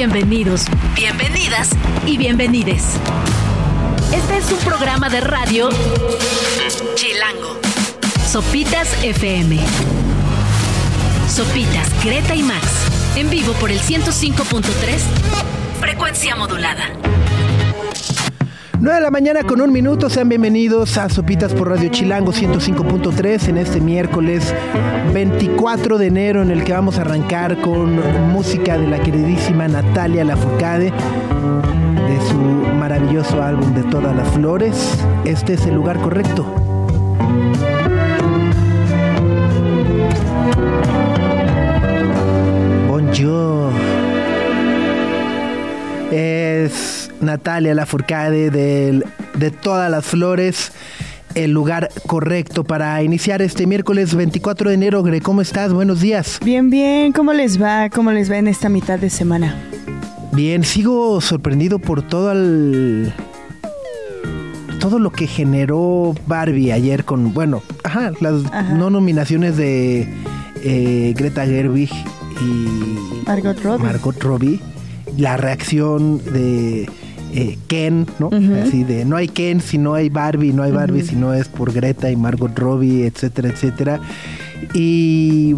bienvenidos, bienvenidas y bienvenides. Este es un programa de radio Chilango. Sopitas FM. Sopitas, Greta y Max. En vivo por el 105.3. Frecuencia modulada. 9 de la mañana con un minuto, sean bienvenidos a Sopitas por Radio Chilango 105.3 en este miércoles 24 de enero en el que vamos a arrancar con música de la queridísima Natalia Lafourcade de su maravilloso álbum de todas las flores. Este es el lugar correcto. Bonjour. Es Natalia Lafourcade del, de todas las flores el lugar correcto para iniciar este miércoles 24 de enero. Gre, ¿cómo estás? Buenos días. Bien, bien. ¿Cómo les va? ¿Cómo les va en esta mitad de semana? Bien, sigo sorprendido por todo el... Todo lo que generó Barbie ayer con, bueno, ajá, las no nominaciones de eh, Greta Gerwig y Margot Robbie. Margot Robbie. La reacción de eh, Ken, ¿no? Así de no hay Ken si no hay Barbie, no hay Barbie si no es por Greta y Margot Robbie, etcétera, etcétera. Y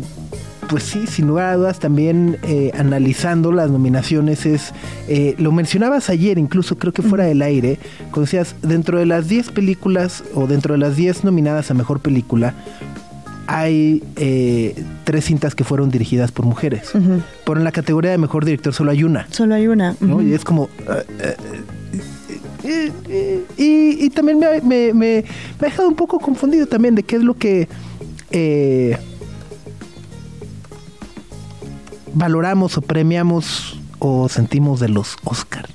pues sí, sin lugar a dudas, también eh, analizando las nominaciones es, eh, lo mencionabas ayer, incluso creo que fuera del aire, cuando decías, dentro de las 10 películas o dentro de las 10 nominadas a Mejor Película, hay eh, tres cintas que fueron dirigidas por mujeres. Pero en la categoría de Mejor Director solo hay una. Solo hay una. ¿no? Y es como... y, y, también me, me, me, ha dejado un poco confundido también de qué es lo que valoramos o premiamos o sentimos de los Oscars.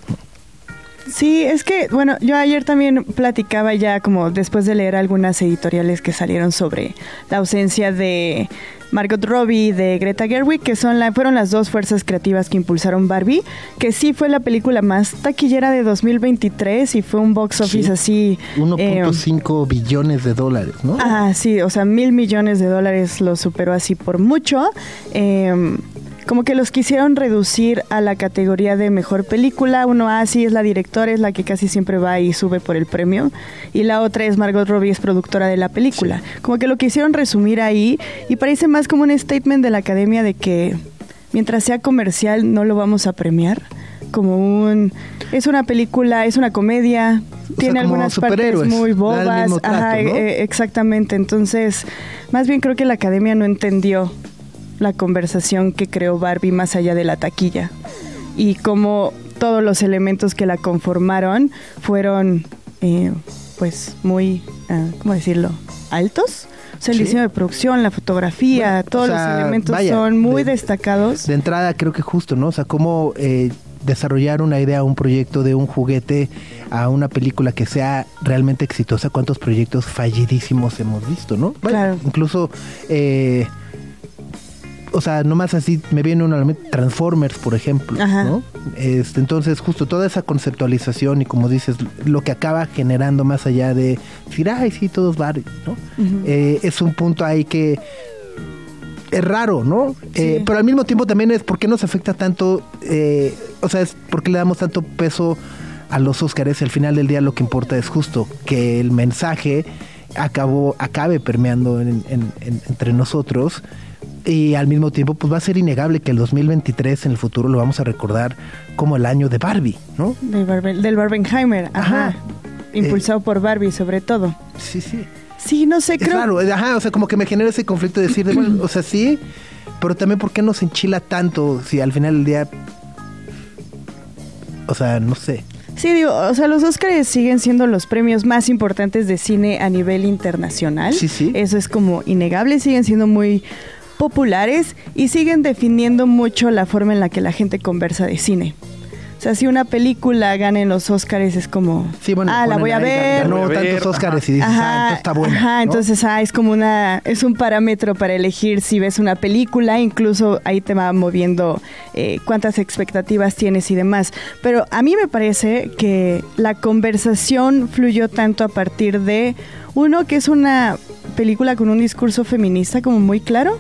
Sí, es que, bueno, yo ayer también platicaba ya como después de leer algunas editoriales que salieron sobre la ausencia de Margot Robbie de Greta Gerwig, que son la, fueron las dos fuerzas creativas que impulsaron Barbie, que sí fue la película más taquillera de 2023 y fue un box office así... 1.5 eh, billones de dólares, ¿no? Ah, sí, o sea, mil millones de dólares lo superó así por mucho. Eh, como que los quisieron reducir a la categoría de mejor película. Uno, así ah, es la directora, es la que casi siempre va y sube por el premio. Y la otra es Margot Robbie, es productora de la película. Como que lo quisieron resumir ahí y parece más como un statement de la academia de que mientras sea comercial no lo vamos a premiar. Como un... Es una película, es una comedia, tiene algunas partes muy bobas. Ajá, eh, exactamente. Entonces, más bien creo que la academia no entendió la conversación que creó Barbie más allá de la taquilla y cómo todos los elementos que la conformaron fueron eh, pues muy, uh, ¿cómo decirlo? Altos. O sea, el diseño de producción, la fotografía, todos los elementos son muy destacados. De entrada creo que justo, ¿no? O sea, cómo eh, desarrollar una idea, un proyecto de un juguete a una película que sea realmente exitosa. ¿Cuántos proyectos fallidísimos hemos visto, no? claro. Incluso... Eh, o sea, nomás así me viene una Transformers, por ejemplo, ¿no? Este, entonces, justo toda esa conceptualización y como dices, lo que acaba generando más allá de decir, ay, sí, todos varios, ¿no? Eh, es un punto ahí que es raro, ¿no? Eh, pero al mismo tiempo también es por qué nos afecta tanto, eh, o sea, es por qué le damos tanto peso a los Óscares. Al final del día lo que importa es justo que el mensaje acabó, acabe permeando entre nosotros y al mismo tiempo pues va a ser innegable que el 2023 en el futuro lo vamos a recordar como el año de Barbie, ¿no? del Barbenheimer, ajá. Impulsado por Barbie sobre todo. Sí, sí. Sí, no sé, creo... Claro, ajá, o sea, como que me genera ese conflicto de decir, bueno, o sea, sí, pero también ¿por qué nos enchila tanto si al final del día... O sea, no sé. Sí, digo, o sea, los Oscars siguen siendo los premios más importantes de cine a nivel internacional. Sí, sí. Eso es como innegable, siguen siendo muy populares y siguen definiendo mucho la forma en la que la gente conversa de cine. O sea, si una película gana en los Oscars es como, sí, bueno, ah, la voy a ver. Ganó tantos Oscars y dices, ah, está bueno. Ajá, entonces, ah, es como una, es un parámetro para elegir si ves una película, incluso ahí te va moviendo eh, cuántas expectativas tienes y demás. Pero a mí me parece que la conversación fluyó tanto a partir de, uno, que es una película con un discurso feminista como muy claro,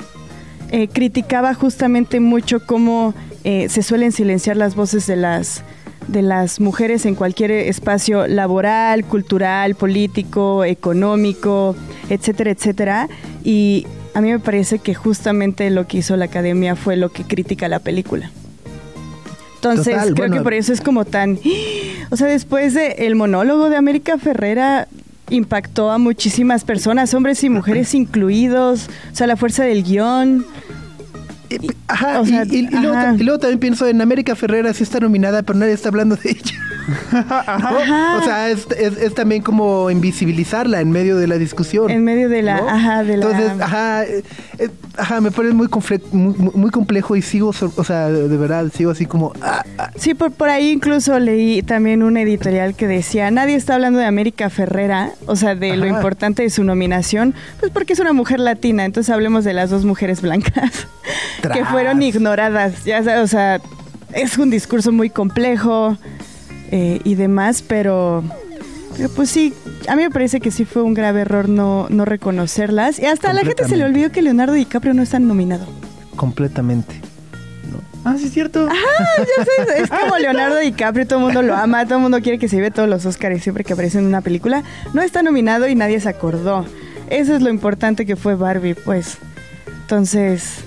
eh, criticaba justamente mucho cómo eh, se suelen silenciar las voces de las de las mujeres en cualquier espacio laboral, cultural, político, económico, etcétera, etcétera. Y a mí me parece que justamente lo que hizo la academia fue lo que critica la película. Entonces, creo que por eso es como tan... O sea, después del el monólogo de América Ferrera impactó a muchísimas personas, hombres y mujeres incluidos, o sea, la fuerza del guion. Ajá, y, luego, también pienso en América Ferrera, sí está nominada, pero nadie está hablando de ella. O sea, es, también como invisibilizarla en medio de la discusión. En medio de la... Ajá, de Entonces, ajá, eh, eh, ajá, me parece muy, muy, muy, complejo y sigo, o sea, de verdad, sigo así como... Ah, ah. Sí, por, por ahí incluso leí también un editorial que decía, nadie está hablando de América Ferrera, o sea, de lo importante de su nominación, pues porque es una mujer latina, entonces hablemos de las dos mujeres blancas que fueron ignoradas, ya o sea, es un discurso muy complejo eh, y demás, pero, pues sí, a mí me parece que sí fue un grave error no, no reconocerlas. Y hasta a la gente se le olvidó que Leonardo DiCaprio no está nominado. Completamente. Ah, sí, es cierto. es como Leonardo DiCaprio, todo el mundo lo ama, todo el mundo quiere que se lleve todos los Oscars siempre que aparece en una película. No está nominado y nadie se acordó. Eso es lo importante que fue Barbie, pues. Entonces,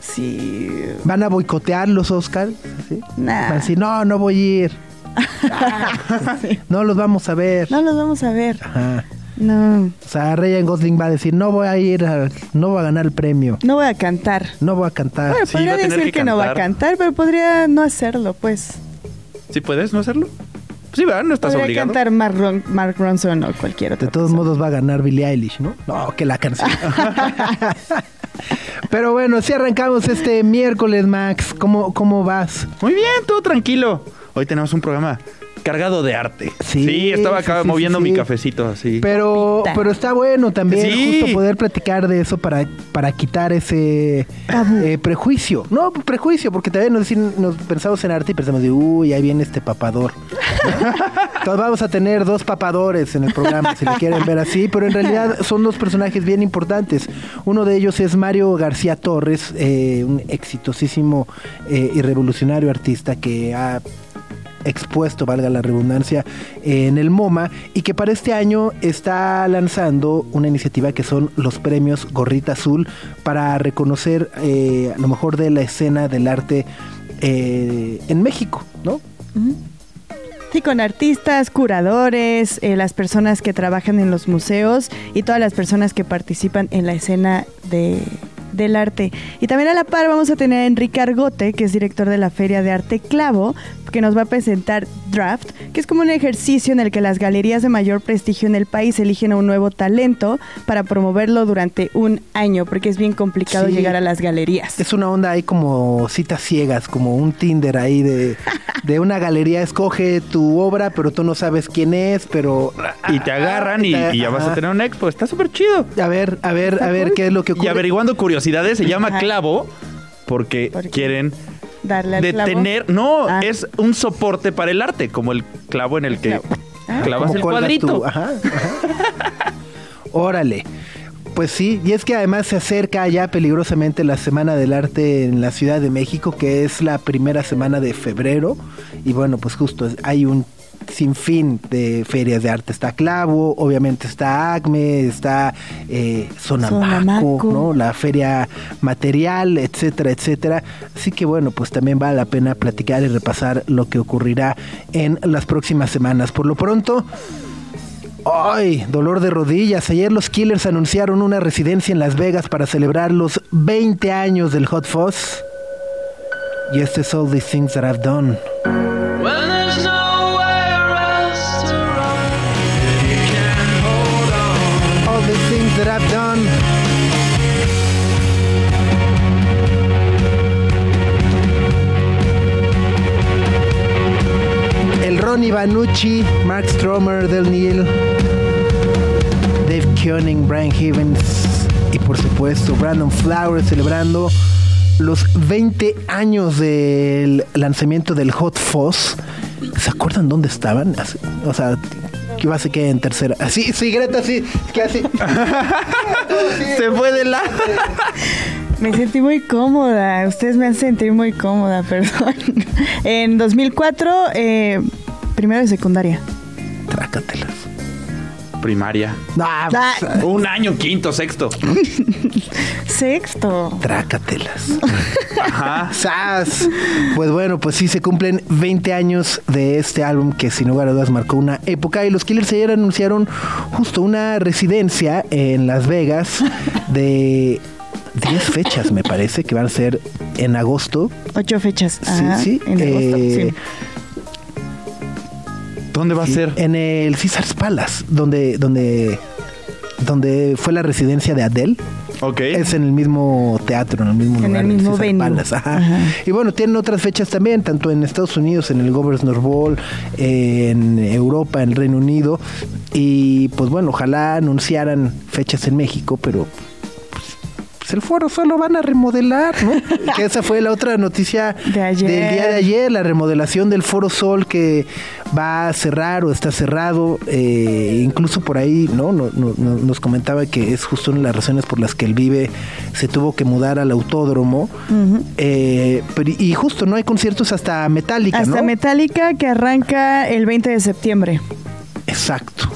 sí. ¿Van a boicotear los Oscars? ¿Sí? Van a decir, no, no voy a ir. No los vamos a ver. No los vamos a ver. No. O sea, Ryan Gosling va a decir, no voy a ir, no voy a ganar el premio. No voy a cantar. No voy a cantar. Bueno, podría decir que, no va a cantar, pero podría no hacerlo, pues. ¿Sí puedes no hacerlo? Sí, ¿verdad? No estás podría cantar Mark, Ronson o cualquier otro. De todos modos va a ganar Billie Eilish, ¿no? No, que la canción. pero bueno, si arrancamos este miércoles, Max, ¿cómo, cómo vas? Muy bien, todo tranquilo. Hoy tenemos un programa cargado de arte. Sí, estaba acá moviendo mi cafecito así. Pero, pero está bueno también justo poder platicar de eso para, para quitar ese eh, prejuicio. No, prejuicio, porque también nos, nos pensamos en arte y pensamos de, uy, ahí viene este papador. Entonces vamos a tener dos papadores en el programa, si lo quieren ver así, pero en realidad son dos personajes bien importantes. Uno de ellos es Mario García Torres, eh, un exitosísimo eh, y revolucionario artista que ha expuesto, valga la redundancia, en el MoMA y que para este año está lanzando una iniciativa que son los premios Gorrita Azul para reconocer eh, a lo mejor de la escena del arte eh, en México, ¿no? Sí, con artistas, curadores, eh, las personas que trabajan en los museos y todas las personas que participan en la escena de, del arte. Y también a la par vamos a tener a Enrique Argote, que es director de la Feria de Arte Clavo, que nos va a presentar Draft, que es como un ejercicio en el que las galerías de mayor prestigio en el país eligen a un nuevo talento para promoverlo durante un año, porque es bien complicado llegar a las galerías. Es una onda ahí como citas ciegas, como un Tinder ahí de, de una galería, escoge tu obra, pero tú no sabes quién es, pero... Y te agarran y, ya vas a tener un expo, está súper chido. A ver, a ver, a ver qué es lo que ocurre. Y averiguando se llama Clavo porque quieren Darle detener. No, ah. es un soporte para el arte, como el clavo en el que ah. clavas el cuadrito. Órale. Pues sí, y es que además se acerca ya peligrosamente la Semana del Arte en la Ciudad de México, que es la primera semana de febrero. Y bueno, pues justo hay un sin fin de ferias de arte. Está Clavo, obviamente está Acme, está eh, Sonamaco, ¿no? la feria material, etcétera, etcétera. Así que bueno, pues también vale la pena platicar y repasar lo que ocurrirá en las próximas semanas. Por lo pronto... ¡Ay! Dolor de rodillas. Ayer los Killers anunciaron una residencia en Las Vegas para celebrar los 20 años del Hot Fuzz. Y este es All These Things That I've Done. Ronnie Vanucci, Mark Stromer, Del Neil, Dave Koenig, Brian Havens y por supuesto Brandon Flowers celebrando los 20 años del lanzamiento del Hot Fuzz. ¿Se acuerdan dónde estaban? O sea, que va a ser que en tercera. Así, sí, Greta, sí, que así. Se fue de la. Me sentí muy cómoda. Ustedes me han sentido muy cómoda, perdón. En 2004, eh, primero de secundaria. Trácatelas. Primaria. Ah, Ah. Un año, quinto, sexto. Sexto. Trácatelas. Ajá. ¡Sas! Pues bueno, pues sí se cumplen 20 años de este álbum que sin lugar a dudas marcó una época y los Killers ayer anunciaron justo una residencia en Las Vegas de 10 fechas me parece que van a ser en agosto. Ocho fechas. Sí, Ajá, sí. En agosto, eh, sí. ¿Dónde va a ser? En el Caesars Palace, donde, donde, donde fue la residencia de Adele. Ok. Es en el mismo teatro, en el mismo En lugar. el mismo. Palace, ajá. Ajá. Y bueno, tienen otras fechas también, tanto en Estados Unidos, en el Governors Ball, en Europa, en Reino Unido. Y pues bueno, ojalá anunciaran fechas en México, pero pues, el foro solo van a remodelar, ¿no? que esa fue la otra noticia De ayer. del día de ayer, la remodelación del Foro Sol que va a cerrar o está cerrado. eh, incluso por ahí, ¿no? No- no- no- Nos comentaba que es justo una de las razones por las que el Vive se tuvo que mudar al autódromo. Eh, pero- y justo no hay conciertos hasta Metallica, Hasta ¿no? Metallica que arranca el 20 de septiembre. Exacto.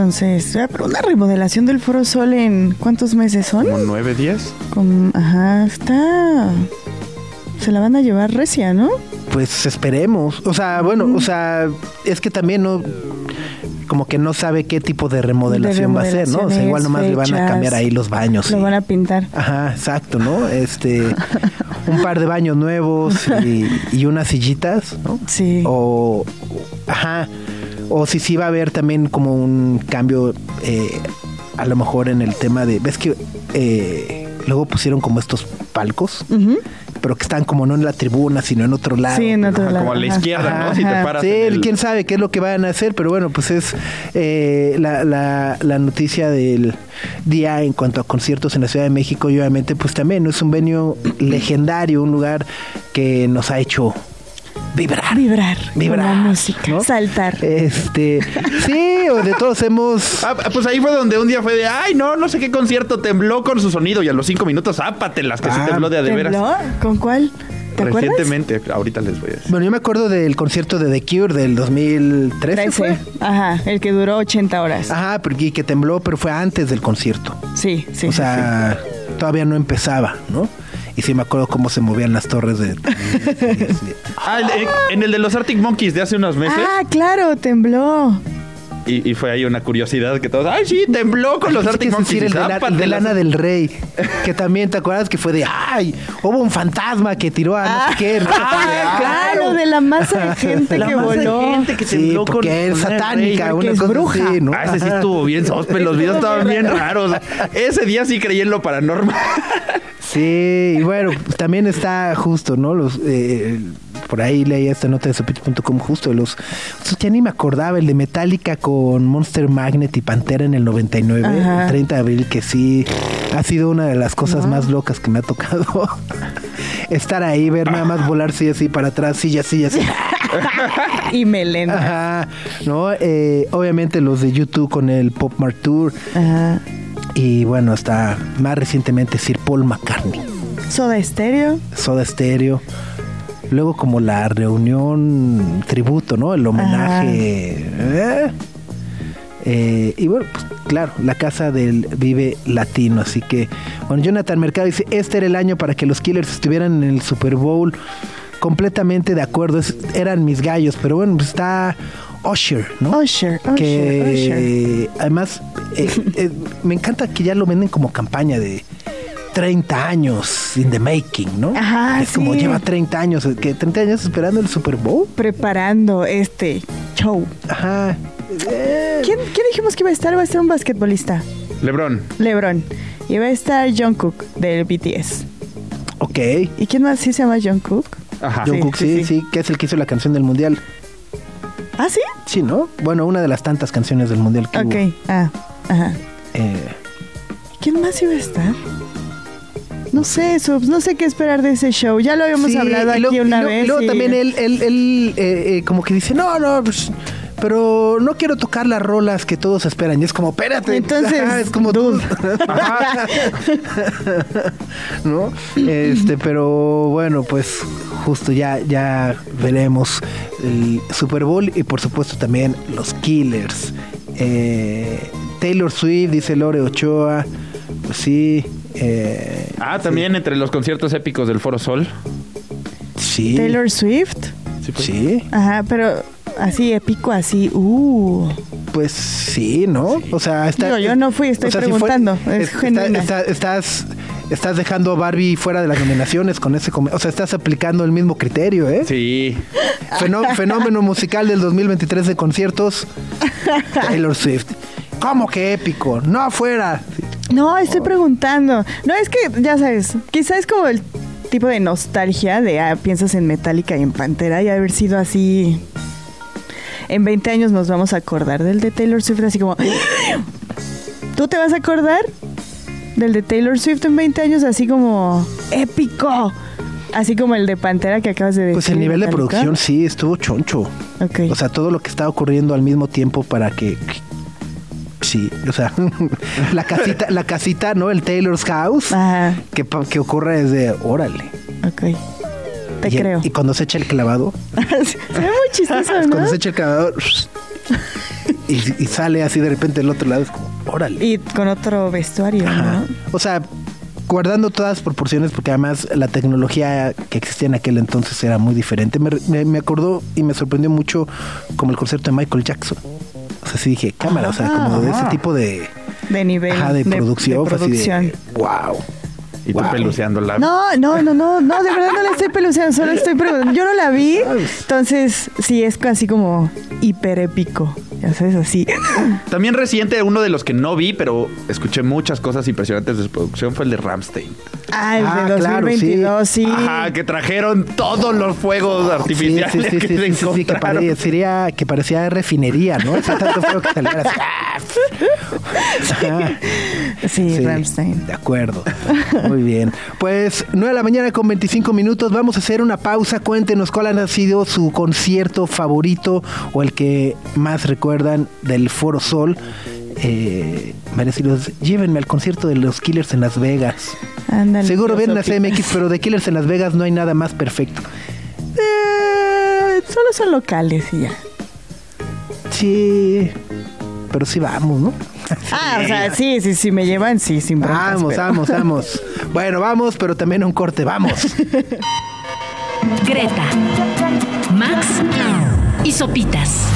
Entonces, ah, pero una remodelación del Foro Sol en ¿cuántos meses son? ¿Como nueve, diez? Con- ajá, está. Se la van a llevar recia, ¿no? Pues esperemos. O sea, bueno, o sea, es que también no como que no sabe qué tipo de remodelación, va a ser, ¿no? O sea, igual nomás le van a fechas. cambiar ahí los baños. Lo y- van a pintar. Ajá, exacto, ¿no? Este, un par de baños nuevos y, y unas sillitas, ¿no? Sí. O, ajá, o si sí va a haber también como un cambio, eh, a lo mejor en el tema de, ves que eh, luego pusieron como estos palcos, pero que están como no en la tribuna, sino en otro lado. Sí, en otro Ajá, lado. como a la ajá. izquierda, ¿no? Ajá, Si te paras Sí, en el- quién sabe qué es lo que van a hacer, pero bueno, pues es eh, la, la, la noticia del día en cuanto a conciertos en la Ciudad de México y obviamente pues también ¿no? es un venio legendario, un lugar que nos ha hecho vibrar. Vibrar. Vibrar, Con la música. ¿no? Saltar. Este, sí, o de todos hemos... Ah, pues ahí fue donde un día fue de, ay, no, no sé qué concierto tembló con su sonido y a los cinco minutos, ápatelas, que Ah, se tembló de a de veras. ¿Tembló? ¿Con cuál? ¿Te acuerdas? Recientemente, ahorita les voy a decir. Bueno, yo me acuerdo del concierto de The Cure del 2013. ¿fue? 13. Ajá, el que duró 80 horas. Ajá, porque que tembló, pero fue antes del concierto. Sí, sí. o sí, sea, todavía no empezaba, ¿no? Y sí me acuerdo cómo se movían las torres de... Ah, en, en el de los Arctic Monkeys de hace unos meses. Ah, claro, tembló. Y, y fue ahí una curiosidad que todos, ay, sí, tembló con los Arctic Monkeys. decir el de, la- el de. Lana del Rey, que también te acuerdas que fue de, ay, hubo un fantasma que tiró a no sé qué. ¿no? Ah, claro, de la masa de gente La que masa de voló. gente que Sí, tembló con porque es con satánica, una es cosa bruja. así, ¿no? Ah, ese sí estuvo bien sospe, los videos estaban bien raros. Ese día sí creí en lo paranormal. Sí, y bueno, pues, también está justo, ¿no? Los eh, por ahí leía esta nota de sopito.com justo de los ya ni me acordaba el de Metallica con Monster Magnet y Pantera en el 99, Ajá. el 30 de abril que sí ha sido una de las cosas más locas que me ha tocado estar ahí, ver nada más volar sí así para atrás, sí, así, así. Y Melena. Ajá, ¿no? Eh, obviamente los de YouTube con el Pop Mart Tour Ajá. Y bueno, hasta más recientemente Sir Paul McCartney. Soda Estéreo. Soda Stereo. Luego como la reunión tributo, ¿no? El homenaje. ¿eh? Eh, y bueno, pues claro, la casa del Vive Latino. Así que, bueno, Jonathan Mercado dice, este era el año para que los Killers estuvieran en el Super Bowl. Completamente de acuerdo, es- eran mis gallos, pero bueno, pues está Usher, ¿no? Usher, Usher, que además eh, eh, me encanta que ya lo venden como campaña de 30 años in the making, ¿no? Ajá, es como lleva 30 años, que 30 años esperando el Super Bowl. Preparando este show. Ajá. Eh, ¿Quién, quién dijimos que iba a estar? Va a estar un basquetbolista. Lebrón. LeBron. Y va a estar Jungkook del BTS. ok. ¿Y quién más sí se llama Jungkook? Ajá. Jungkook, sí, sí, sí, sí. que es el que hizo la canción del mundial. ¿Ah, sí? Sí, ¿no? Bueno, una de las tantas canciones del mundial que Ok. hubo. Ah, ajá. Eh, ¿Quién más iba a estar? No sé, Subs, no sé qué esperar de ese show. Ya lo habíamos sí, hablado y aquí una y vez. y luego y- también él, él, él, eh, eh, como que dice, no, no, pues pero no quiero tocar las rolas que todos esperan. Y es como, espérate. Entonces, es como tú. ¿No? Este, pero bueno, pues justo ya, ya veremos el Super Bowl y por supuesto también los Killers. Eh, Taylor Swift, dice Lore Ochoa. Pues sí. Eh, ah, también entre los conciertos épicos del Foro Sol. Sí. Taylor Swift. Sí. Pues. Ajá, pero así épico, así, uh. Pues sí, ¿no? O sea, está. yo no fui, estoy preguntando. es estás, estás dejando a Barbie fuera de las nominaciones con ese. O sea, estás aplicando el mismo criterio, ¿eh? Sí. fenómeno musical del 2023 de conciertos: Taylor Swift. ¿Cómo que épico? No afuera. No, estoy preguntando. No, es que, ya sabes, quizás es como el tipo de nostalgia de ah, piensas en Metallica y en Pantera y haber sido así. En 20 años nos vamos a acordar del de Taylor Swift, así como. ¿Tú te vas a acordar del de Taylor Swift en 20 años, así como épico? Así como el de Pantera que acabas de decir. Pues el nivel de producción sí estuvo choncho. O sea, todo lo que está ocurriendo al mismo tiempo para que Sí, o sea, la casita, la casita, ¿no? El Taylor's House, Que, que ocurre desde, órale. Ok. Te creo. y cuando se echa el clavado. se ve muy chistoso, ¿no? Cuando se echa el clavado y, sale así de repente del otro lado, es como, órale. Y con otro vestuario, ¿no? O sea, guardando todas las proporciones, porque además la tecnología que existía en aquel entonces era muy diferente. Me, me acordó y me sorprendió mucho como el concierto de Michael Jackson. O sea, sí dije, cámara, o sea, como de ese tipo de... De nivel. Ajá, de, producción. De, producción. wow. Y tú peluceando la... No, no, no, no, no, de verdad no la estoy peluceando, solo estoy preguntando. Yo no la vi, entonces sí es casi como hiper épico. Ya sabes, así. También reciente, uno de los que no vi, pero escuché muchas cosas impresionantes de su producción, fue el de Ramstein. Ah, el de 2022, ah, sí. Ajá, que trajeron todos los fuegos artificiales sí, sí, sí, que se sí, que, parecía, que parecía refinería, ¿no? tanto fuego que saliera Sí, Ramstein. De acuerdo. Muy bien. Pues 9 de la mañana con 25 minutos. Vamos a hacer una pausa. Cuéntenos cuál ha sido su concierto favorito o el que más recuerdan del Foro Sol. Eh, merecidos, llévenme al concierto de los Killers en Las Vegas. Seguro ven a CMX, pero de Killers en Las Vegas no hay nada más perfecto. Eh, solo son locales y ya. Sí, pero sí vamos, ¿no? Ah, o sea, sí, sí, sí, me llevan, sí, sin Vamos, vamos, vamos. Bueno, vamos, pero también a un corte, vamos. Greta, Max y Sopitas.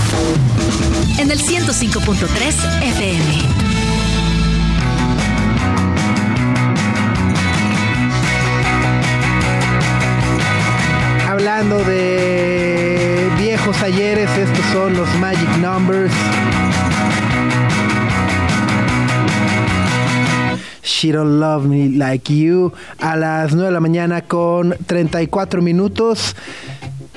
En el 105.3 FM. Hablando de viejos ayeres, estos son los Magic Numbers. She Don't Love Me Like You a las 9 de la mañana con 34 minutos.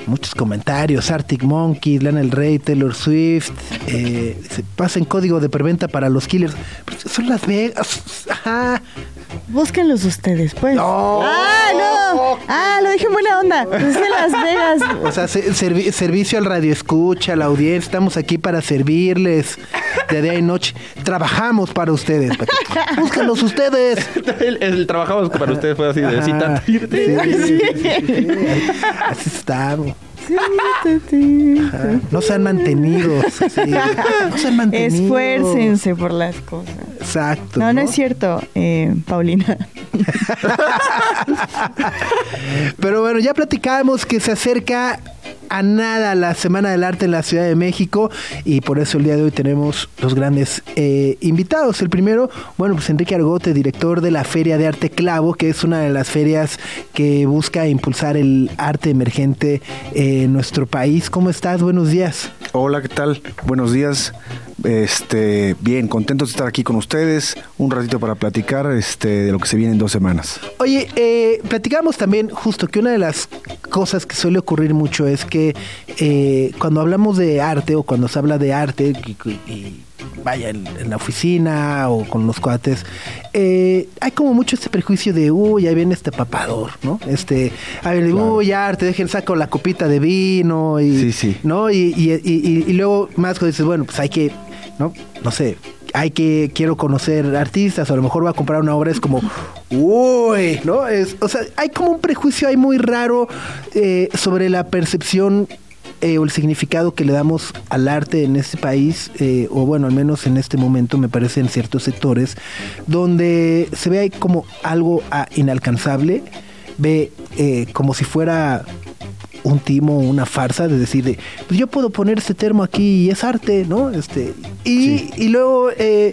Muchos comentarios, Arctic Monkeys, Lana El Rey, Taylor Swift, eh, se pasen código de preventa para los killers. Son Las Vegas. Ajá. Búsquenlos ustedes, pues. No. Ah, no. Ah, lo dije en buena onda. Es de Las Vegas. O sea, servicio al radio escucha, a la audiencia. Estamos aquí para servirles de día y noche. Trabajamos para ustedes. Búsquenlos ustedes. El, trabajamos para ustedes fue así de cita. Así estamos. No se han mantenido. No se han mantenido. Esfuércense por las cosas. Exacto. No, no, es cierto, eh, Paulina. Pero bueno, ya platicábamos que se acerca a nada la Semana del Arte en la Ciudad de México y por eso el día de hoy tenemos los grandes eh, invitados. El primero, bueno, pues Enrique Argote, director de la Feria de Arte Clavo, que es una de las ferias que busca impulsar el arte emergente en nuestro país. ¿Cómo estás? Buenos días. Hola, ¿qué tal? Buenos días. Este, bien, contentos de estar aquí con ustedes, un ratito para platicar este, de lo que se viene en dos semanas. Oye, eh, platicamos también justo que una de las cosas que suele ocurrir mucho es que eh, cuando hablamos de arte o cuando se habla de arte y, vaya en, la oficina o con los cuates, eh, hay como mucho este prejuicio de, uy, ahí viene este papador, ¿no? Este, a ver, uy, ya te dejen saco la copita de vino y, sí, sí. ¿no? Y, y, y, luego más dices, bueno, pues hay que, ¿no? No sé, hay que, quiero conocer artistas, o a lo mejor va a comprar una obra, es como, uy, ¿no? Es, o sea, hay como un prejuicio ahí muy raro eh, sobre la percepción eh, o el significado que le damos al arte en este país, eh, o bueno, al menos en este momento me parece en ciertos sectores, donde se ve ahí como algo ah, inalcanzable, ve como si fuera un timo, una farsa de decir de, pues yo puedo poner este termo aquí y es arte, ¿no? Este, y, y luego, eh,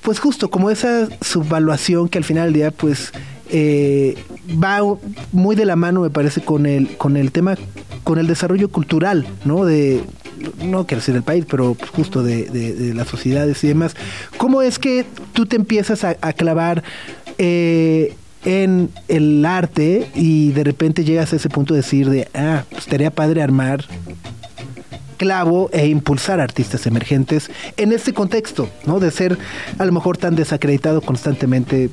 pues justo como esa subvaluación que al final del día, pues eh, va muy de la mano, me parece, con el, con el tema, con el desarrollo cultural, ¿no? De, no quiero decir del país, pero justo de, de, las sociedades y demás. ¿Cómo es que tú te empiezas a, a clavar eh, en el arte y de repente llegas a ese punto de decir de, ah, pues estaría padre armar clavo e impulsar artistas emergentes en este contexto, ¿no? De ser a lo mejor tan desacreditado constantemente.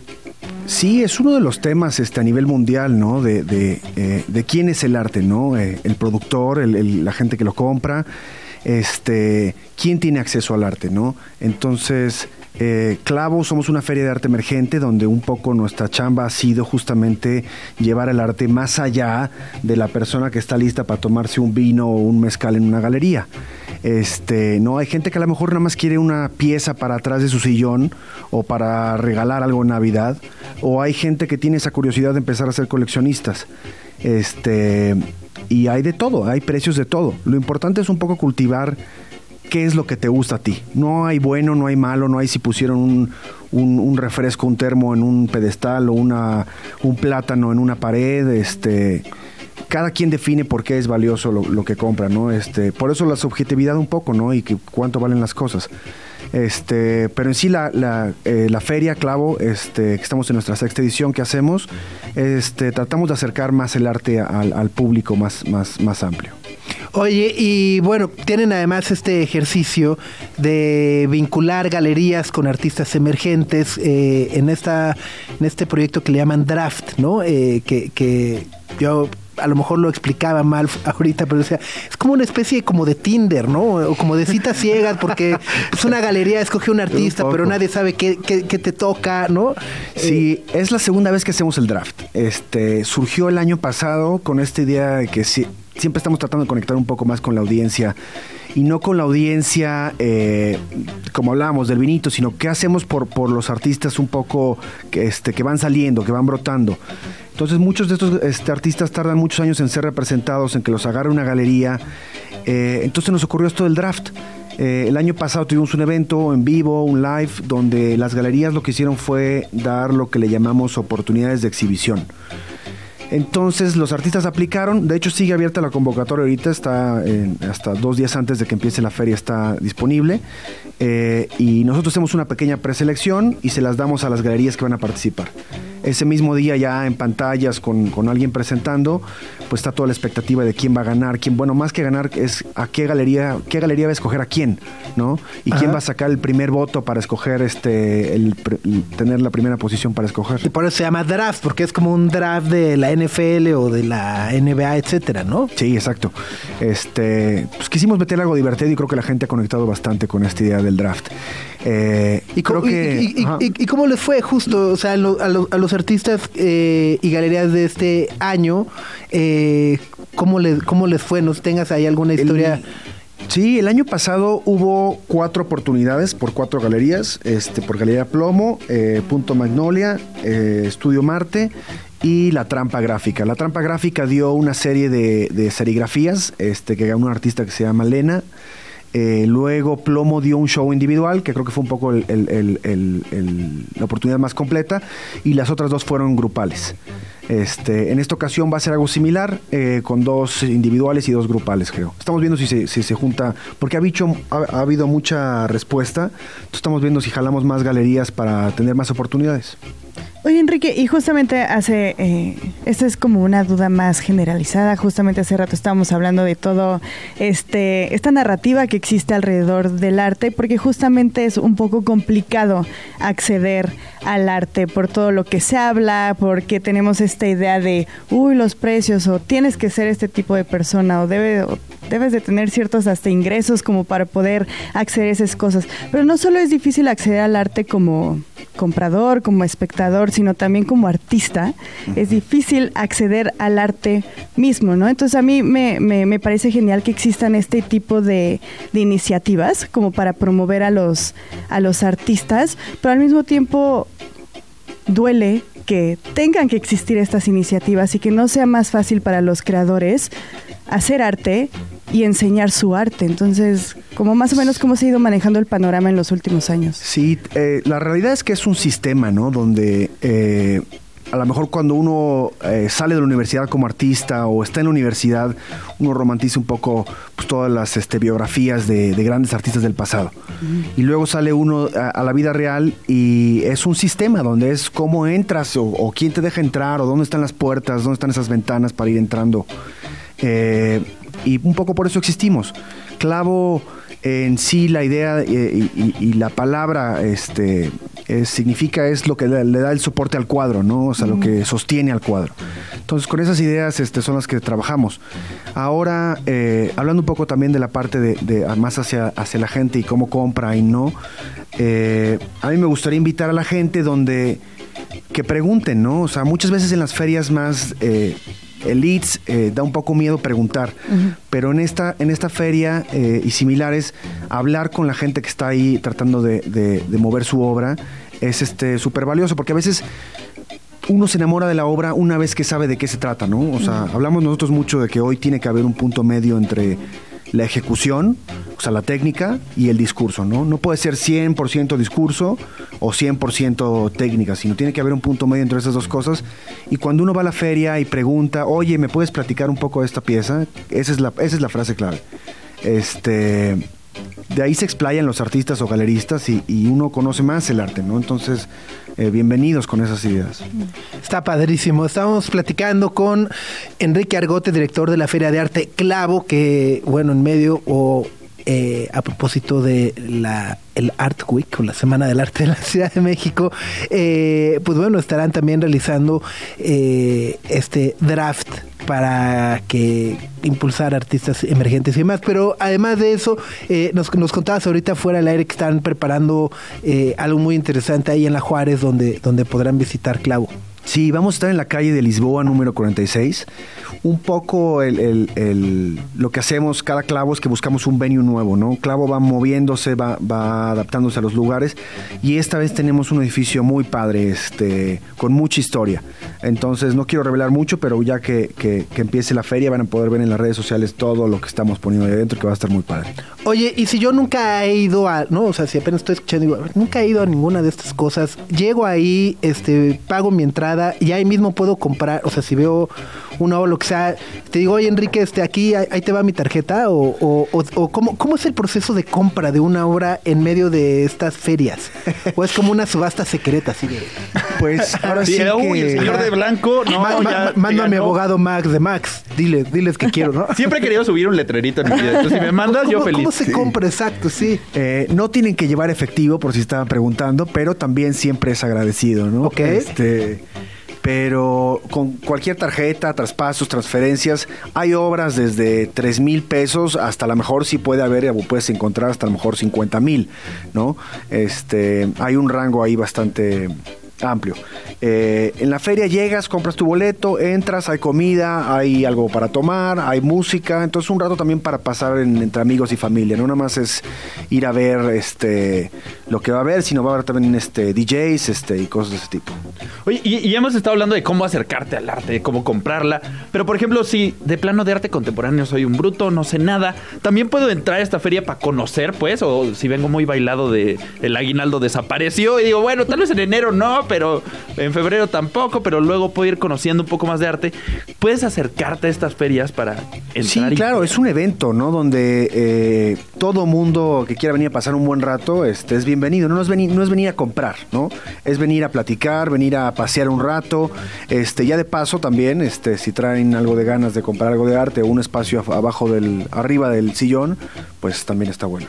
Sí, es uno de los temas este, a nivel mundial, ¿no? De, de, eh, de quién es el arte, ¿no? Eh, el productor, la gente que lo compra, este, quién tiene acceso al arte, ¿no? Entonces, eh, Clavo somos una feria de arte emergente donde un poco nuestra chamba ha sido justamente llevar el arte más allá de la persona que está lista para tomarse un vino o un mezcal en una galería. Este, no hay gente que a lo mejor nada más quiere una pieza para atrás de su sillón o para regalar algo en Navidad, o hay gente que tiene esa curiosidad de empezar a ser coleccionistas. Este, y hay de todo, hay precios de todo. Lo importante es un poco cultivar qué es lo que te gusta a ti. No hay bueno, no hay malo, no hay si pusieron un, un, refresco, un termo en un pedestal o una, un plátano en una pared, este cada quien define por qué es valioso lo, que compra, ¿no? Este, por eso la subjetividad un poco, ¿no? Y que, cuánto valen las cosas. Este, pero en sí la, la, eh, la feria Clavo, este, que estamos en nuestra sexta edición que hacemos, este, tratamos de acercar más el arte al, al público más, más, más amplio. Oye, y bueno, tienen además este ejercicio de vincular galerías con artistas emergentes eh, en esta en este proyecto que le llaman Draft, ¿no? Eh, que, que yo a lo mejor lo explicaba mal ahorita, pero decía, es como una especie como de Tinder, ¿no? O como de citas ciegas, porque es una galería, escoge un artista, pero nadie sabe qué, qué, te toca, ¿no? Sí, es la segunda vez que hacemos el draft. Este surgió el año pasado con esta idea de que si siempre estamos tratando de conectar un poco más con la audiencia y no con la audiencia, eh, como hablábamos del vinito, sino qué hacemos por, por los artistas un poco que, este, que van saliendo, que van brotando. Entonces muchos de estos este, artistas tardan muchos años en ser representados, en que los agarre una galería. Eh, entonces nos ocurrió esto del draft. Eh, el año pasado tuvimos un evento en vivo, un live, donde las galerías lo que hicieron fue dar lo que le llamamos oportunidades de exhibición. Entonces los artistas aplicaron, de hecho sigue abierta la convocatoria ahorita, está hasta dos días antes de que empiece la feria está disponible. Eh, y nosotros hacemos una pequeña preselección y se las damos a las galerías que van a participar ese mismo día ya en pantallas con, alguien presentando, pues está toda la expectativa de quién va a ganar, quién, bueno, más que ganar es a qué galería, qué galería va a escoger a quién, ¿no? Y quién va a sacar el primer voto para escoger este, el, tener la primera posición para escoger. Y por eso se llama draft, porque es como un draft de la NFL o de la NBA, etcétera, ¿no? Sí, exacto. Este, pues quisimos meter algo divertido y creo que la gente ha conectado bastante con esta idea del draft. Eh, y, creo que, y, cómo les fue justo, o sea, a, los artistas eh, y galerías de este año, eh, ¿cómo, les, ¿cómo les fue? ¿Nos tengas ahí alguna historia? Sí, el año pasado hubo cuatro oportunidades por cuatro galerías, este, por Galería Plomo, Punto Magnolia, Estudio Marte y La Trampa Gráfica. La Trampa Gráfica dio una serie de, de serigrafías este, que ganó un artista que se llama Lena. Eh, luego Plomo dio un show individual, que creo que fue un poco la oportunidad más completa, y las otras dos fueron grupales. Este, en esta ocasión va a ser algo similar, eh, con dos individuales y dos grupales, creo. Estamos viendo si se, si se junta, porque ha, ha, habido mucha respuesta, estamos viendo si jalamos más galerías para tener más oportunidades. Oye, Enrique, y justamente hace, eh, esta es como una duda más generalizada, justamente hace rato estábamos hablando de todo este esta narrativa que existe alrededor del arte, porque justamente es un poco complicado acceder al arte por todo lo que se habla, porque tenemos esta idea de, uy, los precios, o tienes que ser este tipo de persona, o, debe, debes de tener ciertos hasta ingresos como para poder acceder a esas cosas. Pero no solo es difícil acceder al arte como comprador, como espectador, sino también como artista, es difícil acceder al arte mismo, ¿no? Entonces a mí me, me, parece genial que existan este tipo de, de, iniciativas como para promover a los, a los artistas, pero al mismo tiempo duele que tengan que existir estas iniciativas y que no sea más fácil para los creadores hacer arte y enseñar su arte. Entonces, como más o menos cómo se ha ido manejando el panorama en los últimos años. Sí, eh, la realidad es que es un sistema, ¿no? Donde eh, a lo mejor cuando uno eh, sale de la universidad como artista o está en la universidad, uno romantiza un poco pues, todas las este, biografías de, grandes artistas del pasado. Y luego sale uno a, la vida real y es un sistema donde es cómo entras o, o, quién te deja entrar o dónde están las puertas, dónde están esas ventanas para ir entrando. Eh, y un poco por eso existimos. Clavo en sí la idea eh, y, la palabra este significa es lo que le, da el soporte al cuadro, ¿no? O sea, lo que sostiene al cuadro. Entonces, con esas ideas este, son las que trabajamos. Ahora, eh, hablando un poco también de la parte de, más hacia, hacia la gente y cómo compra y no, a mí me gustaría invitar a la gente donde que pregunten, ¿no? O sea, muchas veces en las ferias más elites eh, da un poco miedo preguntar, pero en esta, en esta feria eh, y similares, hablar con la gente que está ahí tratando de, mover su obra es este súper valioso, porque a veces uno se enamora de la obra una vez que sabe de qué se trata, ¿no? O sea, hablamos nosotros mucho de que hoy tiene que haber un punto medio entre la ejecución, o sea, la técnica y el discurso, ¿no? No puede ser 100% discurso o 100% técnica, sino tiene que haber un punto medio entre esas dos cosas. Y cuando uno va a la feria y pregunta, oye, ¿me puedes platicar un poco de esta pieza? Esa es la, esa es la frase clave. Este, de ahí se explayan los artistas o galeristas y, uno conoce más el arte, ¿no? Entonces, eh, bienvenidos con esas ideas. Está padrísimo. Estamos platicando con Enrique Argote, director de la Feria de Arte Clavo, que, bueno, en medio o eh, a propósito de la el Art Week o la Semana del Arte de la Ciudad de México, eh, pues bueno, estarán también realizando este draft para que impulsar artistas emergentes y demás. Pero además de eso, eh, nos, nos, contabas ahorita fuera del aire que están preparando eh, algo muy interesante ahí en La Juárez, donde, donde podrán visitar Clavo. Sí, vamos a estar en la calle de Lisboa número 46. Un poco el, lo que hacemos cada clavo es que buscamos un venue nuevo, ¿no? Clavo va moviéndose, va, va adaptándose a los lugares y esta vez tenemos un edificio muy padre, este, con mucha historia. Entonces no quiero revelar mucho, pero ya que, que, empiece la feria van a poder ver en las redes sociales todo lo que estamos poniendo ahí adentro que va a estar muy padre. Oye, y si yo nunca he ido a, no, o sea, si apenas estoy escuchando, digo, nunca he ido a ninguna de estas cosas, llego ahí, este, pago mi entrada y ahí mismo puedo comprar, o sea, si veo una o lo que sea, te digo, oye Enrique, este, aquí ahí te va mi tarjeta o, o, o, ¿cómo, cómo es el proceso de compra de una obra en medio de estas ferias? ¿O es como una subasta secreta así de... Pues ahora sí, el señor de blanco, no, mando a mi abogado Max de Max, diles, diles que quiero, ¿no? Siempre he querido subir un letrerito en mi vida, entonces si me mandas yo feliz. ¿Cómo se compra? Exacto, sí. Eh, no tienen que llevar efectivo por si estaban preguntando, pero también siempre es agradecido, ¿no? Ok. Este pero con cualquier tarjeta, traspasos, transferencias, hay obras desde 3 mil pesos hasta a lo mejor sí puede haber, puedes encontrar hasta a lo mejor 50 mil, ¿no? Este, hay un rango ahí bastante amplio. Eh, en la feria llegas, compras tu boleto, entras, hay comida, hay algo para tomar, hay música, entonces un rato también para pasar entre amigos y familia. No nada más es ir a ver este lo que va a haber, sino va a haber también este DJs este, y cosas de ese tipo. Oye, y, hemos estado hablando de cómo acercarte al arte, de cómo comprarla, pero por ejemplo, si de plano de arte contemporáneo soy un bruto, no sé nada, también puedo entrar a esta feria para conocer, pues, o si vengo muy bailado de el aguinaldo desapareció y digo, bueno, tal vez en enero no, pero en febrero tampoco, pero luego puedo ir conociendo un poco más de arte. Puedes acercarte a estas ferias para entrar. Sí, y- claro, es un evento, ¿no? Donde eh, todo mundo que quiera venir a pasar un buen rato este, es bienvenido. No es, venir, no es venir a comprar, ¿no? Es venir a platicar, venir a pasear un rato. Este, ya de paso también, este, si traen algo de ganas de comprar algo de arte o un espacio abajo del, arriba del sillón, pues también está bueno.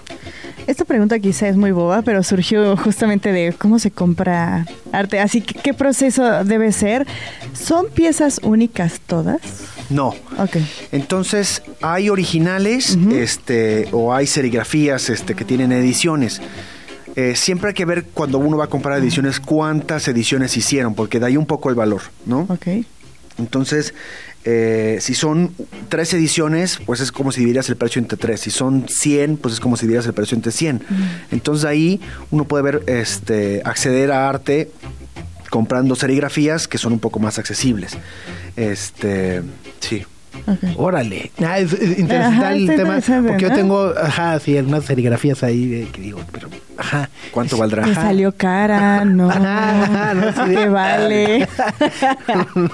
Esta pregunta quizá es muy boba, pero surgió justamente de cómo se compra arte. Así que, ¿qué proceso debe ser? ¿Son piezas únicas todas? No. Ok. Entonces, hay originales este, o hay serigrafías este, que tienen ediciones. Eh, siempre hay que ver cuando uno va a comprar ediciones cuántas ediciones hicieron, porque de ahí un poco el valor, ¿no? Ok. Entonces, eh, si son tres ediciones, pues es como si dividieras el precio entre tres. Si son 100, pues es como si dividieras el precio entre 100. Entonces ahí uno puede ver, este, acceder a arte comprando serigrafías que son un poco más accesibles. Este, sí. Órale. Ah, es, es interesante Ajá, el tema. interesante, Porque yo tengo, ajá, sí, unas serigrafías ahí de, que digo, pero, ajá. ¿Cuánto valdrá? Te salió cara, no. Ajá, no, sí. ¿Qué vale?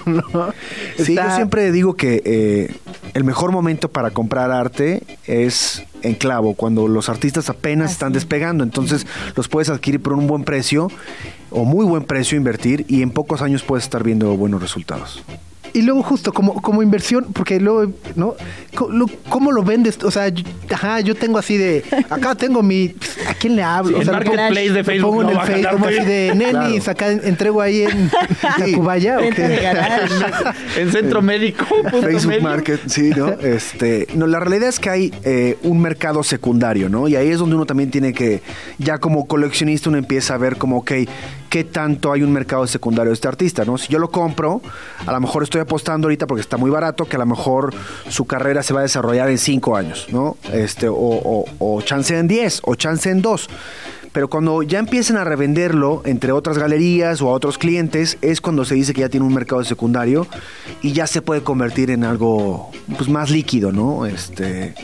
No, Sí, está- yo siempre digo que eh, el mejor momento para comprar arte es en clavo, cuando los artistas apenas están despegando. Entonces los puedes adquirir por un buen precio o muy buen precio invertir y en pocos años puedes estar viendo buenos resultados. Y luego justo como, como inversión, porque luego, ¿no? ¿Cómo lo vendes? O sea, yo, ajá, yo tengo así de, acá tengo mi, ¿a quién le hablo? Sí, o el sea, marketplace de Facebook pongo en no el Facebook muy así de, nenis, Claro. acá entrego ahí en Tacubaya. ¿o Venta de qué? garage. En centro médico. Facebook medio. Market, sí, ¿no? Este, no, la realidad es que hay eh, un mercado secundario, ¿no? Y ahí es donde uno también tiene que, ya como coleccionista, uno empieza a ver como, ok, ¿qué tanto hay un mercado secundario de este artista, ¿no? Si yo lo compro, a lo mejor estoy apostando ahorita porque está muy barato, que a lo mejor su carrera se va a desarrollar en cinco años, ¿no? Este, o, o, o chance en 10, o chance en dos. Pero cuando ya empiezan a revenderlo entre otras galerías o a otros clientes, es cuando se dice que ya tiene un mercado secundario y ya se puede convertir en algo pues más líquido, ¿no? Este,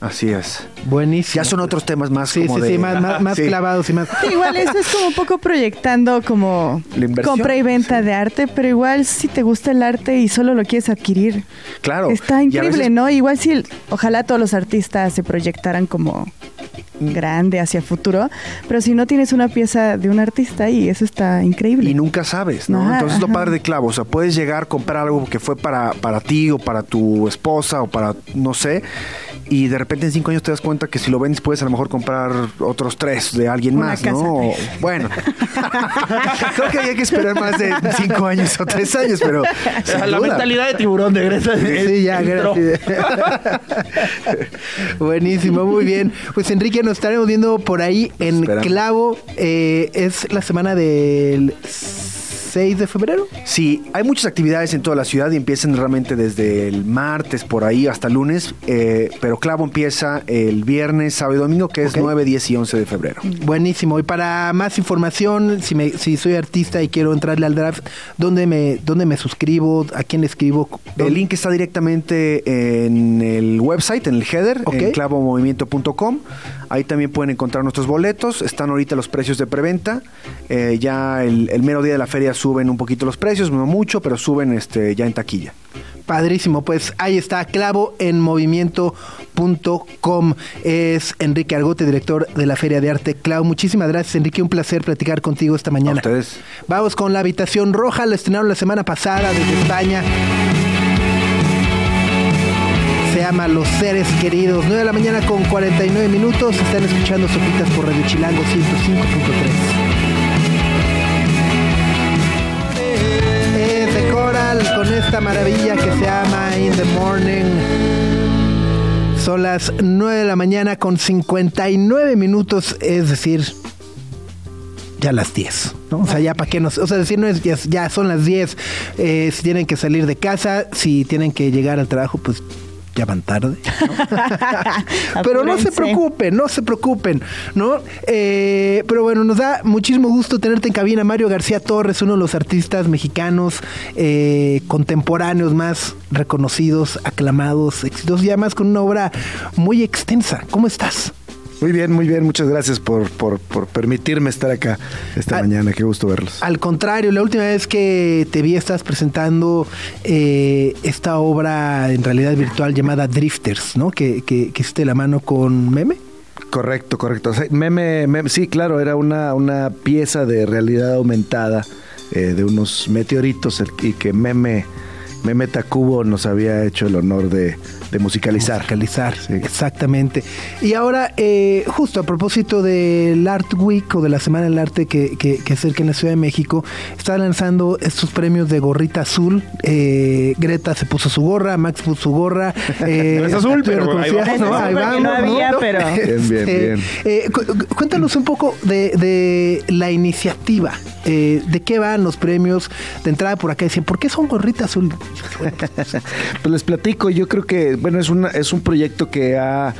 así es. Buenísimo. Ya son otros temas más Sí, como sí, de- sí, más, más, más Sí. clavados y más... Sí, igual eso es como un poco proyectando como La inversión, compra y venta de arte, pero igual si te gusta el arte y solo lo quieres adquirir. Claro. Está increíble, veces- ¿no? Igual si ojalá todos los artistas se proyectaran como Mm. grande hacia futuro, pero si no tienes una pieza de un artista ahí, eso está increíble. Y nunca sabes, ¿no? Entonces lo ajá. padre de clavo, o sea, puedes llegar a comprar algo que fue para, para ti o para tu esposa o para, no sé, y de repente en cinco años te das cuenta que si lo vendes puedes a lo mejor comprar otros tres de alguien Una más, casa. ¿no? O- bueno, creo que hay que esperar más de cinco años o tres años, pero... La duda. mentalidad de tiburón de Greta. Sí, ya. Buenísimo, muy bien. Pues Enrique, nos estaremos viendo por ahí en. Clavo. Eh, es la semana del 6 de febrero. Sí, hay muchas actividades en toda la ciudad y empiezan realmente desde el martes por ahí hasta lunes, eh, pero Clavo empieza el viernes, sábado y domingo, que es Ok. 9, 10 y 11 de febrero. Buenísimo. Y para más información, si, me, si soy artista y quiero entrarle al draft, ¿dónde me, dónde me suscribo? ¿A quién le escribo? El link está directamente en el website, en el header, Ok. en clavomovimiento.com. Ahí también pueden encontrar nuestros boletos. Están ahorita los precios de preventa. Eh, ya el, el mero día de la feria suben un poquito los precios, no mucho, pero suben este, ya en taquilla. Padrísimo, pues ahí está, clavo en movimiento.com. Es Enrique Argote, director de la Feria de Arte Clau. Muchísimas gracias, Enrique. Un placer platicar contigo esta mañana. A ustedes. Vamos con la habitación roja. La estrenaron la semana pasada desde España. Se llama Los Seres Queridos. 9 de la mañana con 49 minutos. Están escuchando Sopitas por Radio Chilango 105.3. Es de Coral con esta maravilla que se llama In the Morning. Son las 9 de la mañana con 59 minutos, es decir, ya las 10. ¿no? O sea, ya para qué nos. O sea, decir, no es ya, ya son las 10. Eh, si tienen que salir de casa, si tienen que llegar al trabajo, pues ya van tarde. ¿no? pero no se preocupen, no se preocupen, ¿no? Eh, pero bueno, nos da muchísimo gusto tenerte en cabina, Mario García Torres, uno de los artistas mexicanos eh, contemporáneos más reconocidos, aclamados, exitosos y además con una obra muy extensa. ¿Cómo estás? Muy bien, muy bien. Muchas gracias por, por, permitirme estar acá esta mañana. Qué gusto verlos. Al contrario, la última vez que te vi estás presentando eh, esta obra en realidad virtual llamada Drifters, ¿no? Que, que, que hiciste la mano con Meme. Correcto, correcto. meme, sí, claro, era una, una pieza de realidad aumentada eh, de unos meteoritos y que Meme, Meme Tacubo nos había hecho el honor de, de musicalizar. Musicalizar, exactamente. Y ahora, eh, justo a propósito del Art Week o de la Semana del Arte que, que, que acerca en la Ciudad de México, está lanzando estos premios de gorrita azul. Eh, Greta se puso su gorra, Max puso su gorra. Eh, es azul, pero ahí vamos, no, había, pero... Bien, bien, bien. Eh, cuéntanos un poco de, de la iniciativa. ¿De qué van los premios? De entrada por acá decían, ¿por qué son gorrita azul? pues les platico, yo creo que bueno, es, una, es un proyecto que ha,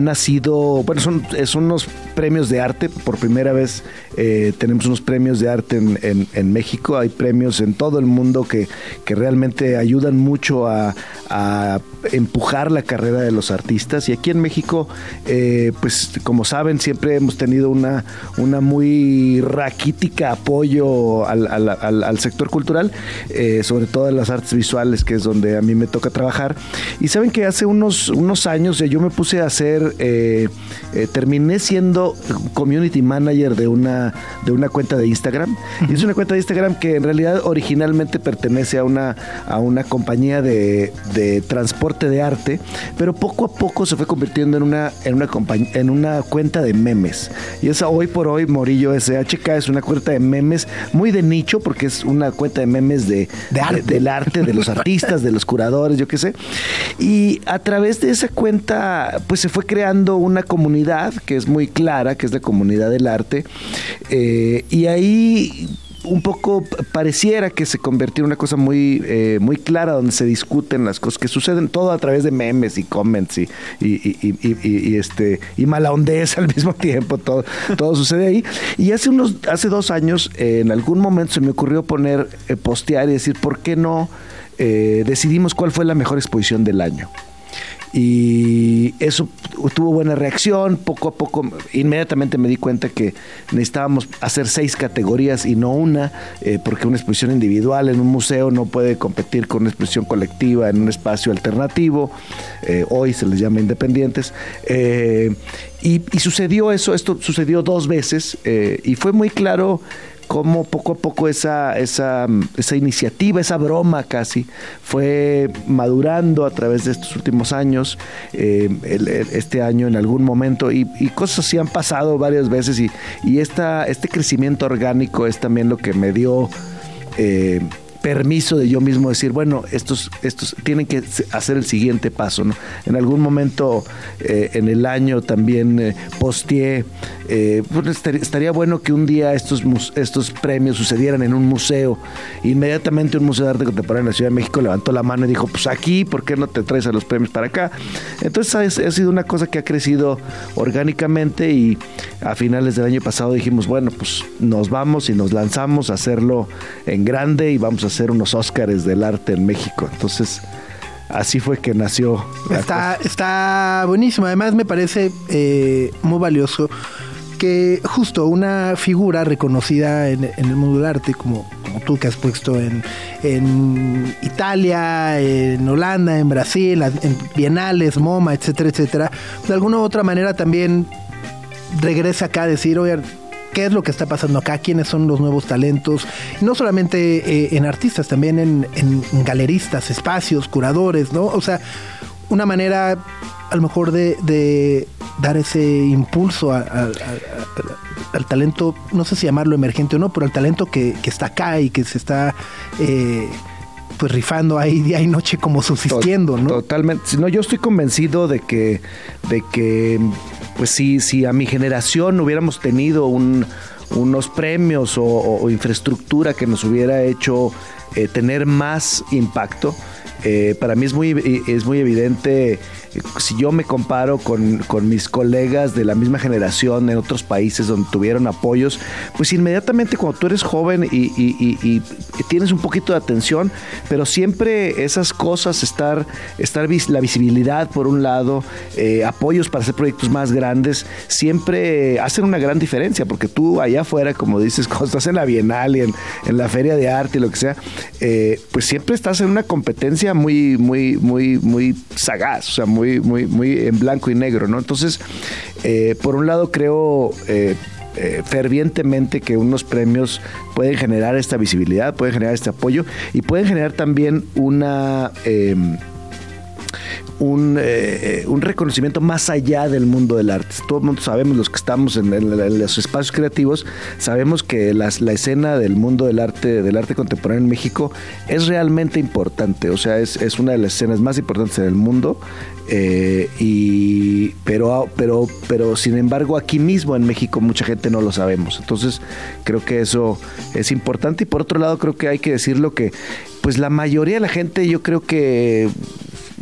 nacido, bueno, son, son unos premios de arte, por primera vez eh, tenemos unos premios de arte en, México, hay premios en todo el mundo que, que realmente ayudan mucho a, empujar la carrera de los artistas y aquí en México, eh, pues como saben, siempre hemos tenido una, una muy raquítica apoyo al, sector cultural, eh, sobre todo en las artes visuales, que es donde a mí me toca trabajar. Y saben que hace unos, unos años yo me puse a hacer, terminé siendo community manager de una, de una cuenta de Instagram. Y es una cuenta de Instagram que en realidad originalmente pertenece a una, a una compañía de, transporte de arte, pero poco a poco se fue convirtiendo en una, en una, en una cuenta de memes. Y esa hoy por hoy, Morillo SHK, es una cuenta de memes muy de nicho, porque es una cuenta de memes de, del arte, de los artistas, de los curadores, yo qué sé. Y a través de esa cuenta, pues se fue creando una comunidad que es muy clara que es la comunidad del arte, eh, y ahí un poco pareciera que se convirtió en una cosa muy, eh, muy clara donde se discuten las cosas que suceden todo a través de memes y comments y, y, este y mala al mismo tiempo todo, todo sucede ahí. Y hace unos hace dos años eh, en algún momento se me ocurrió poner postear y decir por qué no decidimos cuál fue la mejor exposición del año y eso tuvo buena reacción. Poco a poco, inmediatamente me di cuenta que necesitábamos hacer seis categorías y no una, eh, porque una exposición individual en un museo no puede competir con una exposición colectiva en un espacio alternativo. Eh, hoy se les llama independientes. Eh, y, y, sucedió eso, esto sucedió dos veces y fue muy claro cómo poco a poco esa, esa, esa iniciativa, esa broma casi, fue madurando a través de estos últimos años, eh, este año en algún momento, y, cosas así han pasado varias veces, y, y esta, este crecimiento orgánico es también lo que me dio... Eh, permiso de yo mismo decir, bueno, estos, estos tienen que hacer el siguiente paso. ¿no? En algún momento eh, en el año también eh, posteé, eh, estaría, bueno que un día estos, estos premios sucedieran en un museo. Inmediatamente un museo de arte contemporáneo en la Ciudad de México levantó la mano y dijo, pues aquí, ¿por qué no te traes a los premios para acá? Entonces ha sido una cosa que ha crecido orgánicamente y a finales del año pasado dijimos, bueno, pues nos vamos y nos lanzamos a hacerlo en grande y vamos a hacer unos Óscares del arte en México. Entonces, así fue que nació. Está, está buenísimo. Además, me parece eh, muy valioso que justo una figura reconocida en, el mundo del arte, como, como tú que has puesto en, en Italia, en Holanda, en Brasil, en Bienales, MoMA, etcétera, etcétera, de alguna u otra manera también regresa acá a decir, oigan, qué es lo que está pasando acá, quiénes son los nuevos talentos, no solamente eh, en artistas, también en, galeristas, espacios, curadores, ¿no? O sea, una manera a lo mejor de, dar ese impulso al talento, no sé si llamarlo emergente o no, pero al talento que, está acá y que se está... Eh, pues rifando ahí día y noche como subsistiendo, ¿no? Totalmente. No, yo estoy convencido de que, de que pues si, si a mi generación hubiéramos tenido unos premios o, infraestructura que nos hubiera hecho eh, tener más impacto, Eh, para mí es muy, es muy evidente si yo me comparo con, mis colegas de la misma generación en otros países donde tuvieron apoyos, pues inmediatamente cuando tú eres joven y, tienes un poquito de atención, pero siempre esas cosas, estar, estar la visibilidad por un lado, eh, apoyos para hacer proyectos más grandes, siempre hacen una gran diferencia, porque tú allá afuera, como dices, cuando estás en la Bienal y en, la Feria de Arte y lo que sea, eh, pues siempre estás en una competencia muy, muy, muy, muy sagaz, o sea, muy, muy, muy en blanco y negro, ¿no? Entonces, eh, por un lado creo eh, eh, fervientemente que unos premios pueden generar esta visibilidad, pueden generar este apoyo y pueden generar también una em, un, eh, un, reconocimiento más allá del mundo del arte. Todo el mundo sabemos, los que estamos en, los espacios creativos, sabemos que la escena del mundo del arte, del arte contemporáneo en México es realmente importante. O sea, es, es una de las escenas más importantes en el mundo. Eh, y pero pero pero sin embargo aquí mismo en México mucha gente no lo sabemos entonces creo que eso es importante y por otro lado creo que hay que decirlo que pues la mayoría de la gente yo creo que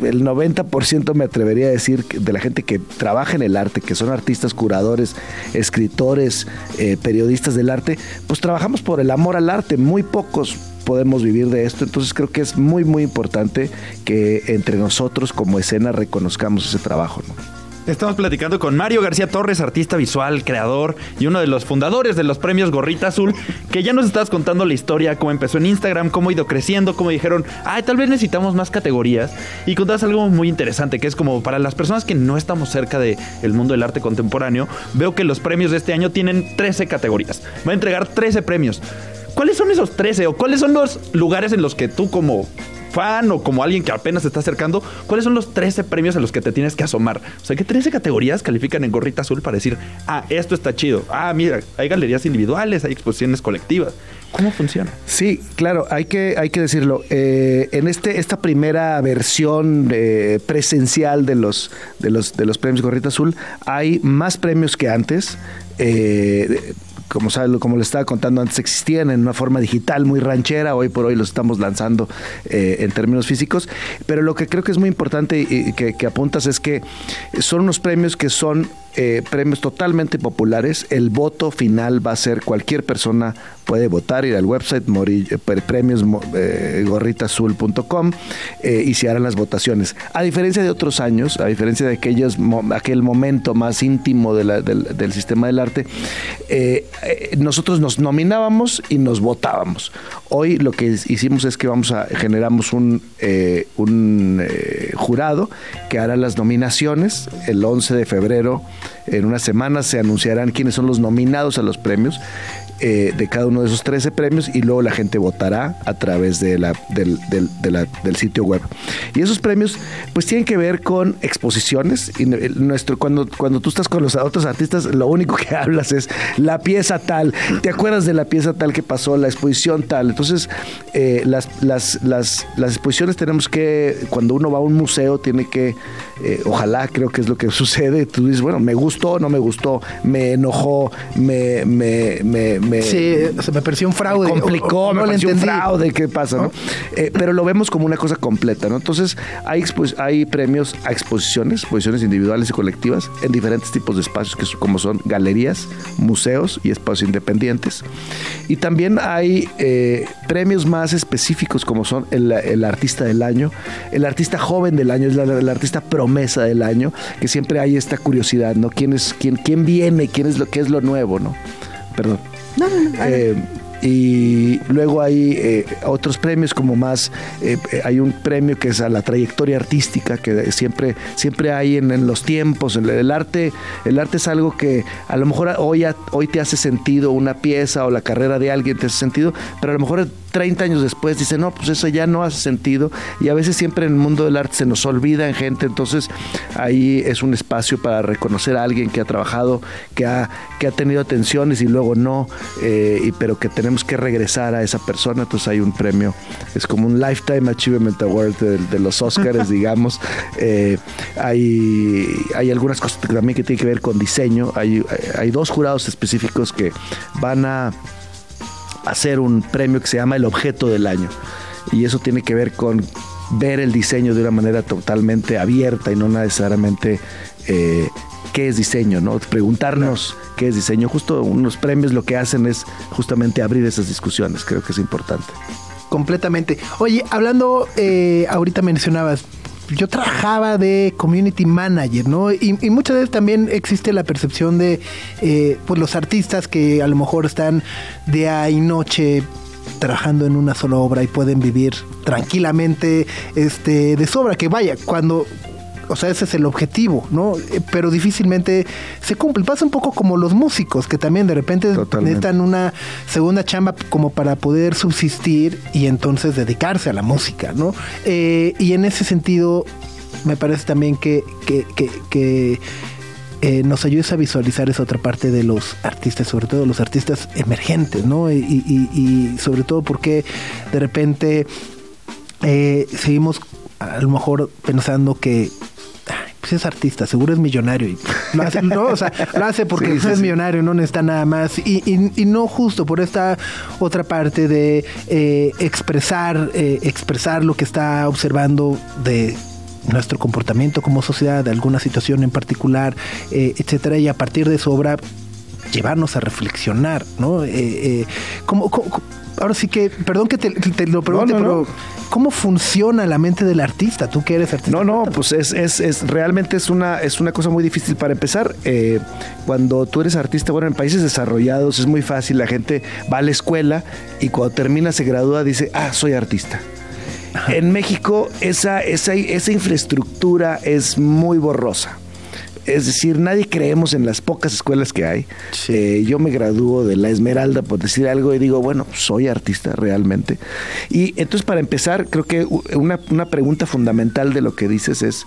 el 90% me atrevería a decir de la gente que trabaja en el arte, que son artistas, curadores, escritores, eh, periodistas del arte, pues trabajamos por el amor al arte. Muy pocos podemos vivir de esto. Entonces creo que es muy, muy importante que entre nosotros como escena reconozcamos ese trabajo. Estamos platicando con Mario García Torres, artista visual, creador y uno de los fundadores de los premios Gorrita Azul, que ya nos estás contando la historia, cómo empezó en Instagram, cómo ha ido creciendo, cómo dijeron, ay, tal vez necesitamos más categorías. Y contabas algo muy interesante, que es como para las personas que no estamos cerca del el mundo del arte contemporáneo, veo que los premios de este año tienen 13 categorías. Va a entregar 13 premios. ¿Cuáles son esos 13 o cuáles son los lugares en los que tú como o como alguien que apenas se está acercando, ¿cuáles son los 13 premios a los que te tienes que asomar? O sea, ¿qué 13 categorías califican en gorrita azul para decir, ah, esto está chido? Ah, mira, hay galerías individuales, hay exposiciones colectivas. ¿Cómo funciona? Sí, claro, hay que, hay que decirlo. Eh, en este, esta primera versión eh, presencial de los, de, los, de los premios Gorrita Azul, hay más premios que antes. Eh, como, sabe, como les estaba contando antes, existían en una forma digital muy ranchera, hoy por hoy los estamos lanzando eh, en términos físicos, pero lo que creo que es muy importante y que, que apuntas es que son unos premios que son eh, premios totalmente populares. El voto final va a ser cualquier persona puede votar, ir al website eh, premios eh, gorritazul.com y se harán las votaciones. A diferencia de otros años, a diferencia de aquellos, aquel momento más íntimo del, sistema del arte, nosotros nos nominábamos y nos votábamos. Hoy lo que hicimos es que vamos a generamos un jurado que hará las nominaciones el 11 de febrero en unas semanas se anunciarán quiénes son los nominados a los premios eh, de cada uno de esos 13 premios y luego la gente votará a través de la, del, del, sitio web. Y esos premios pues tienen que ver con exposiciones. Y nuestro, cuando, cuando tú estás con los otros artistas, lo único que hablas es la pieza tal. ¿Te acuerdas de la pieza tal que pasó, la exposición tal? Entonces, eh, las, las, las, las, exposiciones tenemos que, cuando uno va a un museo, tiene que, eh, ojalá creo que es lo que sucede, tú dices, bueno, me gustó, no me gustó, me enojó, me me, sí, se me pareció un fraude. complicó, no me pareció un fraude, ¿qué pasa? ¿no? Eh, pero lo vemos como una cosa completa, ¿no? Entonces, hay, hay premios a exposiciones, exposiciones individuales y colectivas en diferentes tipos de espacios, que como son galerías, museos y espacios independientes. Y también hay eh, premios más específicos, como son el, artista del año, el artista joven del año, es la, el artista promesa del año, que siempre hay esta curiosidad, ¿no? ¿Quién, es, quién, quién viene? ¿Quién es lo, qué es lo nuevo, no? Perdón. Eh, y luego hay eh, otros premios como más eh, hay un premio que es a la trayectoria artística que siempre siempre hay en, los tiempos. El, arte el arte es algo que a lo mejor hoy hoy te hace sentido una pieza o la carrera de alguien te hace sentido pero a lo mejor 30 años después dice, no, pues eso ya no hace sentido. Y a veces siempre en el mundo del arte se nos olvida en gente, entonces ahí es un espacio para reconocer a alguien que ha trabajado, que ha, que ha tenido atenciones y luego no, eh, y, pero que tenemos que regresar a esa persona. Entonces hay un premio, es como un Lifetime Achievement Award de, los Oscars, digamos. Eh, hay, hay algunas cosas también que tienen que ver con diseño. Hay, hay dos jurados específicos que van a hacer un premio que se llama el objeto del año. Y eso tiene que ver con ver el diseño de una manera totalmente abierta y no necesariamente eh, qué es diseño, ¿no? Preguntarnos qué es diseño. Justo unos premios lo que hacen es justamente abrir esas discusiones, creo que es importante. Completamente. Oye, hablando, eh, ahorita mencionabas, yo trabajaba de community manager, ¿no? Y, muchas veces también existe la percepción de eh, pues los artistas que a lo mejor están día y noche trabajando en una sola obra y pueden vivir tranquilamente este de sobra que vaya cuando o sea, ese es el objetivo, ¿no? Eh, pero difícilmente se cumple. Pasa un poco como los músicos, que también de repente necesitan una segunda chamba como para poder subsistir y entonces dedicarse a la música, ¿no? Eh, y en ese sentido, me parece también que, que, que, eh, nos ayudes a visualizar esa otra parte de los artistas, sobre todo los artistas emergentes, ¿no? Y, y sobre todo porque de repente seguimos a lo mejor pensando que pues es artista, seguro es millonario. Y lo hace, ¿no? o sea, lo hace porque es millonario, no necesita nada más. Y, y, no justo por esta otra parte de eh, expresar, eh, expresar lo que está observando de nuestro comportamiento como sociedad, de alguna situación en particular, eh, etcétera, y a partir de su obra llevarnos a reflexionar, ¿no? Eh, ¿cómo, ahora sí que, perdón que te, lo pregunte, pero ¿cómo funciona la mente del artista? Tú que eres artista. No, no, pues es, es, es realmente es una, es una cosa muy difícil para empezar. Eh, cuando tú eres artista, bueno, en países desarrollados es muy fácil, la gente va a la escuela y cuando termina se gradúa dice, ah, soy artista. En México esa, esa, esa infraestructura es muy borrosa. Es decir, nadie creemos en las pocas escuelas que hay. Eh, yo me gradúo de la Esmeralda, por decir algo, y digo, bueno, soy artista realmente. Y entonces, para empezar, creo que una, pregunta fundamental de lo que dices es,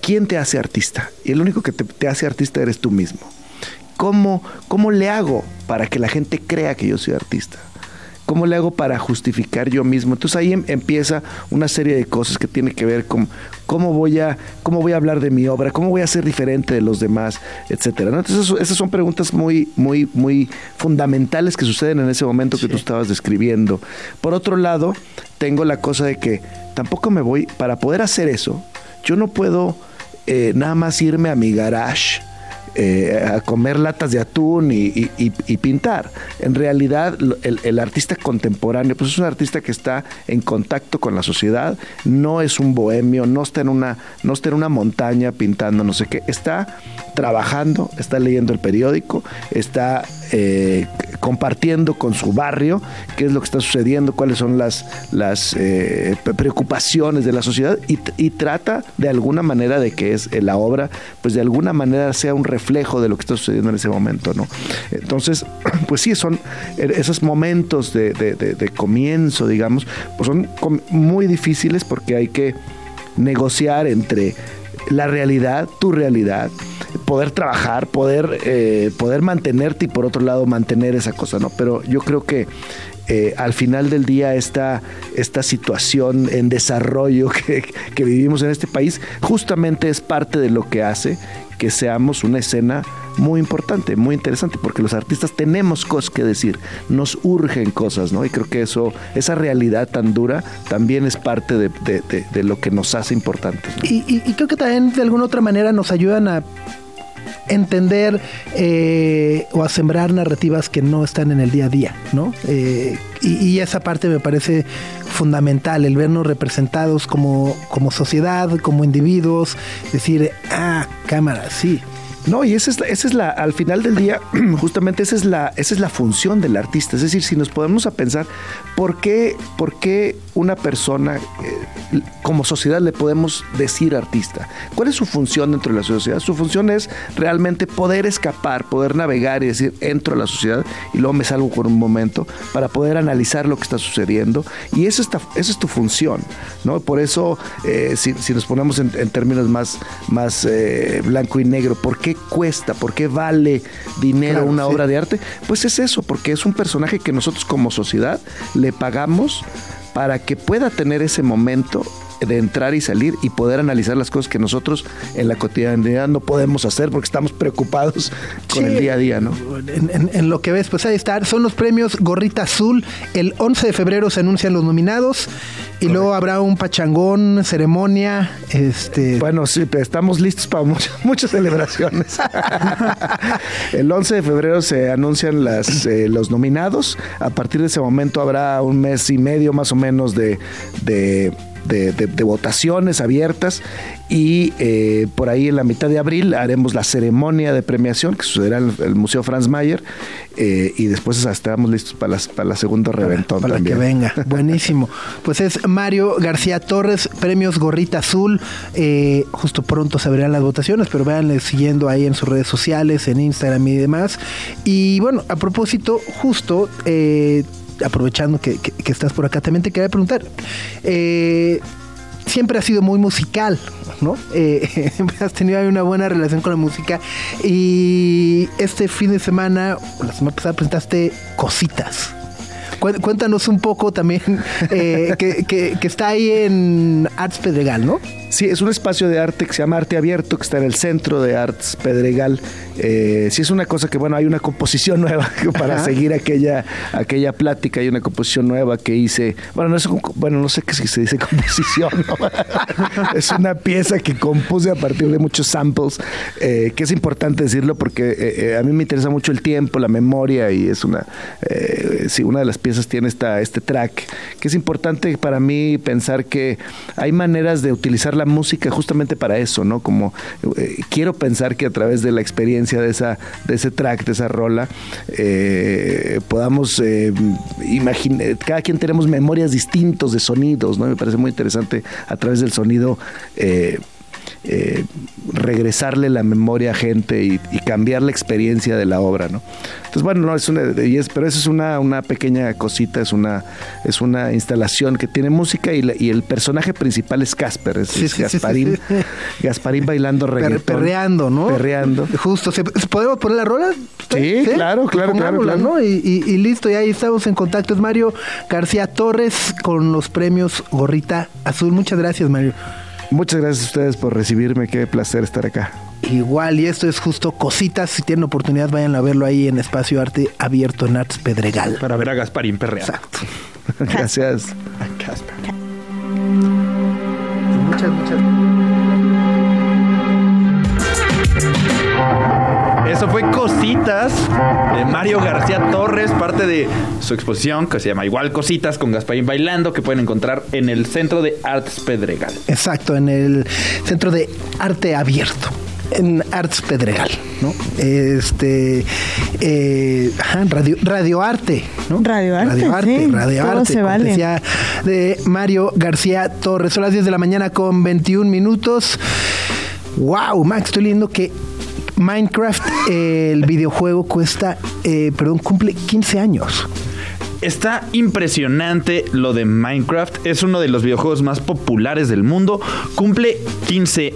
¿quién te hace artista? Y el único que te, hace artista eres tú mismo. ¿Cómo, ¿Cómo le hago para que la gente crea que yo soy artista? ¿Cómo le hago para justificar yo mismo? Entonces ahí em, empieza una serie de cosas que tiene que ver con cómo voy a, cómo voy a hablar de mi obra, cómo voy a ser diferente de los demás, etcétera. Entonces esas son preguntas muy, muy, muy fundamentales que suceden en ese momento que tú estabas describiendo. Por otro lado, tengo la cosa de que tampoco me voy, para poder hacer eso, yo no puedo eh, nada más irme a mi garage eh, a comer latas de atún y, pintar. En realidad, el, artista contemporáneo, pues es un artista que está en contacto con la sociedad, no es un bohemio, no está en una, no está en una montaña pintando no sé qué, está trabajando, está leyendo el periódico, está eh, compartiendo con su barrio qué es lo que está sucediendo, cuáles son las, las eh, preocupaciones de la sociedad y, trata de alguna manera de que es la obra, pues de alguna manera sea un reflejo de lo que está sucediendo en ese momento, ¿no? Entonces, pues sí, son esos momentos de, de, comienzo, digamos, pues son muy difíciles porque hay que negociar entre la realidad, tu realidad, poder trabajar, poder, eh, poder mantenerte y por otro lado mantener esa cosa, ¿no? Pero yo creo que eh, al final del día esta, esta situación en desarrollo que, que vivimos en este país justamente es parte de lo que hace que seamos una escena muy importante, muy interesante, porque los artistas tenemos cosas que decir, nos urgen cosas, ¿no? Y creo que eso, esa realidad tan dura también es parte de, lo que nos hace importantes. Y, creo que también de alguna otra manera nos ayudan a entender eh, o a sembrar narrativas que no están en el día a día, ¿no? Eh, y, esa parte me parece fundamental, el vernos representados como, como sociedad, como individuos, decir, ah, cámara, sí, no, y esa es, esa es la, al final del día, justamente esa es la, esa es la función del artista. Es decir, si nos podemos a pensar, ¿por qué, por qué una persona eh, como sociedad le podemos decir artista? ¿Cuál es su función dentro de la sociedad? Su función es realmente poder escapar, poder navegar y decir, entro a la sociedad y luego me salgo por un momento para poder analizar lo que está sucediendo. Y eso está, esa es tu función, ¿no? Por eso, eh, si, nos ponemos en, términos más, más eh, blanco y negro, ¿por qué cuesta? ¿Por qué vale dinero una obra de arte? Pues es eso, porque es un personaje que nosotros como sociedad le pagamos para que pueda tener ese momento de entrar y salir y poder analizar las cosas que nosotros en la cotidianidad no podemos hacer porque estamos preocupados con el día a día, ¿no? En, lo que ves, pues ahí está. Son los premios Gorrita Azul. El 11 de febrero se anuncian los nominados. Y luego habrá un pachangón, ceremonia, este... Bueno, sí, estamos listos para muchas, muchas celebraciones. el 11 de febrero se anuncian las, eh, los nominados. A partir de ese momento habrá un mes y medio más o menos de, de de, votaciones abiertas y eh, por ahí en la mitad de abril haremos la ceremonia de premiación que sucederá en el, Museo Franz Mayer eh, y después estaremos listos para, las, para la segunda reventón para, que venga, buenísimo. Pues es Mario García Torres, premios Gorrita Azul. Eh, justo pronto se abrirán las votaciones, pero véanle siguiendo ahí en sus redes sociales, en Instagram y demás. Y bueno, a propósito, justo aprovechando que, estás por acá, también te quería preguntar. Eh, siempre has sido muy musical, ¿no? Eh, has tenido una buena relación con la música y este fin de semana, la semana pasada presentaste cositas. Cuéntanos un poco también eh, que, que, está ahí en Arts Pedregal, ¿no? Sí, es un espacio de arte que se llama Arte Abierto, que está en el centro de Arts Pedregal. Eh, sí, es una cosa que, bueno, hay una composición nueva para seguir aquella, aquella plática. Hay una composición nueva que hice. Bueno, no, es, bueno, no sé qué se dice composición. es una pieza que compuse a partir de muchos samples, eh, que es importante decirlo porque eh, a mí me interesa mucho el tiempo, la memoria y es una, sí, una de las piezas tiene esta, este track, que es importante para mí pensar que hay maneras de utilizar la música justamente para eso, ¿no? Como eh, quiero pensar que a través de la experiencia de esa de ese track, de esa rola, eh, podamos eh, imaginar, cada quien tenemos memorias distintos de sonidos, ¿no? Me parece muy interesante a través del sonido eh, regresarle la memoria a gente y, cambiar la experiencia de la obra, ¿no? Entonces, bueno, no, es una, y es, pero eso es una, una pequeña cosita, es una, es una instalación que tiene música y, y el personaje principal es Casper, es, Gasparín, Gasparín bailando reggaetón. Perreando, ¿no? Perreando. Justo, ¿podemos poner la rola? Sí, claro, claro, claro, Y, y, listo, y ahí estamos en contacto. Es Mario García Torres con los premios Gorrita Azul. Muchas gracias, Mario. Muchas gracias a ustedes por recibirme, qué placer estar acá. Igual, y esto es justo cositas. Si tienen oportunidad, vayan a verlo ahí en Espacio Arte Abierto en Arts Pedregal. Para ver a Gasparín Perrea. Exacto. Gracias. Muchas, muchas. Eso fue Cositas de Mario García Torres, parte de su exposición que se llama igual Cositas con Gasparín Bailando, que pueden encontrar en el Centro de Arts Pedregal. Exacto, en el Centro de Arte Abierto en Arts Pedregal, ¿no? Este eh, radio, radio arte, ¿no? Radio arte. Radio arte, radio todo arte. Se vale. De Mario García Torres. Son las 10 de la mañana con 21 minutos. Wow, Max, estoy leyendo que Minecraft, el videojuego cuesta, eh, perdón, cumple 15 años. Está impresionante lo de Minecraft. Es uno de los videojuegos más populares del mundo. Cumple 15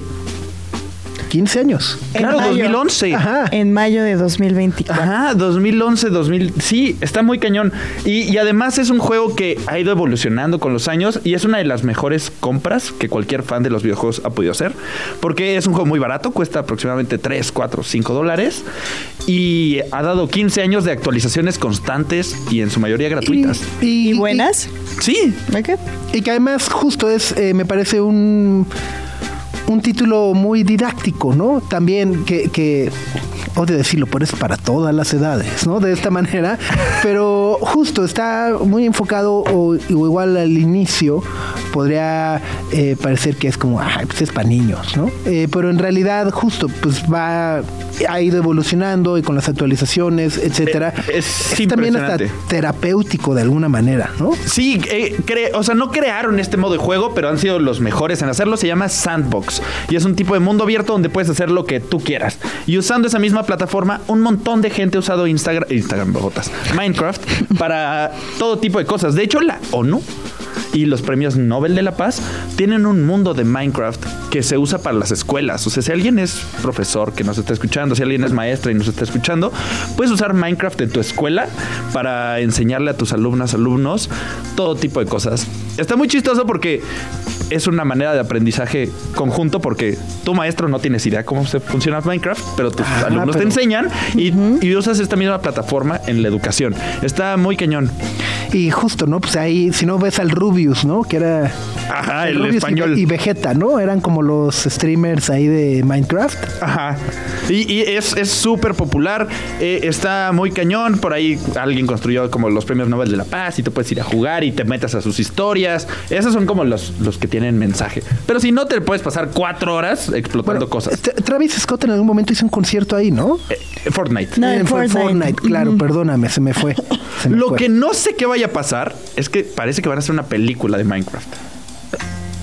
15 años. Claro, 2011. Ajá. En mayo de 2024. Ajá, 2011, 2000. Sí, está muy cañón. Y, además es un juego que ha ido evolucionando con los años y es una de las mejores compras que cualquier fan de los videojuegos ha podido hacer. Porque es un juego muy barato, cuesta aproximadamente 3, 4, 5 dólares. Y ha dado 15 años de actualizaciones constantes y en su mayoría gratuitas. ¿Y, buenas? sí. Y que además justo es, eh, me parece un un título muy didáctico, ¿no? También que, que odio decirlo, pero es para todas las edades, ¿no? De esta manera, pero justo está muy enfocado o, igual al inicio podría eh, parecer que es como, ay, pues es para niños, ¿no? Eh, pero en realidad justo pues va ha ido evolucionando y con las actualizaciones, etcétera. Eh, es, también hasta terapéutico de alguna manera, ¿no? Sí, o sea, no crearon este modo de juego, pero han sido los mejores en hacerlo. Se llama Sandbox y es un tipo de mundo abierto donde puedes hacer lo que tú quieras. Y usando esa misma plataforma, un montón de gente ha usado Instagram, Instagram, Minecraft para todo tipo de cosas. De hecho, la ONU y los premios Nobel de la Paz tienen un mundo de Minecraft que se usa para las escuelas. O sea, si alguien es profesor que nos está escuchando, si alguien es maestra y nos está escuchando, puedes usar Minecraft en tu escuela para enseñarle a tus alumnas, alumnos, todo tipo de cosas. Está muy chistoso porque es una manera de aprendizaje conjunto porque tu maestro no tienes idea cómo se funciona Minecraft, pero tus Ah, alumnos te enseñan y, y usas esta misma plataforma en la educación. Está muy cañón. Y justo, ¿no? Pues ahí, si no ves al Rubius, ¿no? Que era... Ajá, el Rubius y- español. Y, Vegeta, ¿no? Eran como los streamers ahí de Minecraft. Ajá. Y, y es es súper popular. eh, está muy cañón. Por ahí alguien construyó como los premios Nobel de la Paz y tú puedes ir a jugar y te metas a sus historias. Esos son como los, los que tienen mensaje. Pero si no, te puedes pasar cuatro horas explotando cosas. Tra- Travis Scott en algún momento hizo un concierto ahí, ¿no? Eh, Fortnite. No, Eh, en fue Fortnite. claro, perdóname, se me fue. Se me Lo fue. que no sé qué vaya a pasar es que parece que van a hacer una película de Minecraft.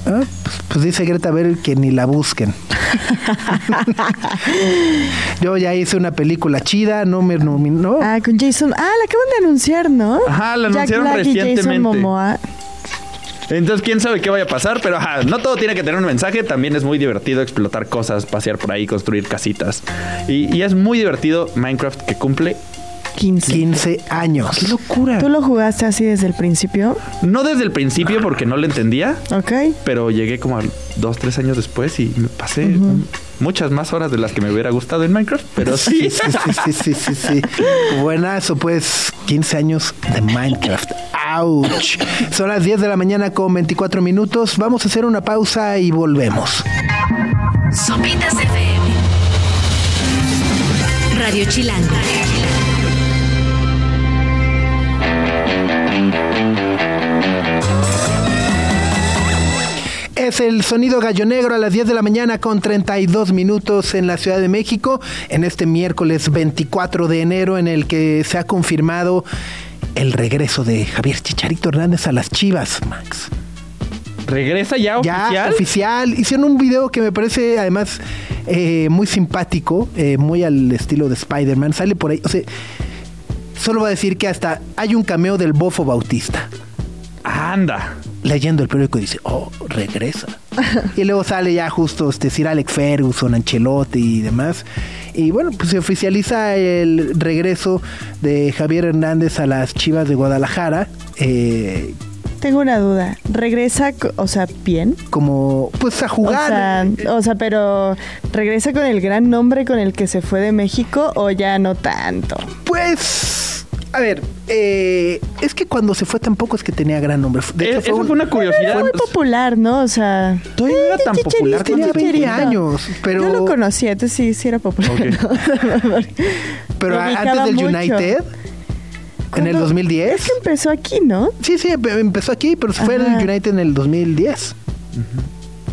Ah, pues, pues dice Greta Bell que ni la busquen. Yo ya hice una película chida, no me nominó. Ah, con Jason. Ah, la acaban de anunciar, ¿no? Ajá, la Jack anunciaron Black y Jason recientemente. Momoa. Entonces, quién sabe qué vaya a pasar, pero ajá, no todo tiene que tener un mensaje. También es muy divertido explotar cosas, pasear por ahí, construir casitas. Y, y es muy divertido Minecraft que cumple 15. 15 años. ¡Qué locura! ¿Tú lo jugaste así desde el principio? No desde el principio porque no lo entendía, Ok. pero llegué como a dos, tres años después y me pasé muchas más horas de las que me hubiera gustado en Minecraft, pero sí. Sí, sí, sí, sí, sí, sí. Buenazo, pues 15 años de Minecraft. ¡Auch! Son las 10 de la mañana con 24 minutos. Vamos a hacer una pausa y volvemos. Sopitas FM. Radio Chilango. Es el sonido gallo negro a las 10 de la mañana con 32 minutos en la Ciudad de México, en este miércoles 24 de enero en el que se ha confirmado el regreso de Javier Chicharito Hernández a las Chivas, Max. ¿Regresa ya Ya oficial? oficial. Hicieron un video que me parece además eh, muy simpático, eh, muy al estilo de Spider-Man. Sale por ahí. O sea, solo voy a decir que hasta hay un cameo del Bofo Bautista. Anda. Leyendo el periódico dice, oh, regresa. y luego sale ya justo este, Sir Alex Ferguson, Ancelotti y demás. Y bueno, pues se oficializa el regreso de Javier Hernández a las Chivas de Guadalajara. eh, Tengo una duda. ¿Regresa, o sea, bien? como pues a O jugar. sea, o sea, pero ¿regresa con el gran nombre con el que se fue de México o ya no tanto? Pues, a ver, eh, es que cuando se fue tampoco es que tenía gran nombre. De Eh, hecho, Eso un- fue una curiosidad. Muy popular, ¿no? O sea... Todavía no era tan Chicharito, popular. tenía cuando- 20 Chicharito. años, pero, Yo lo conocía, entonces sí, sí era popular. ¿no? pero antes del mucho. United, en el ¿Cuándo? 2010. Es que empezó aquí, ¿no? Sí, sí, empe- empezó aquí, pero se fue Ajá. al United en el 2010.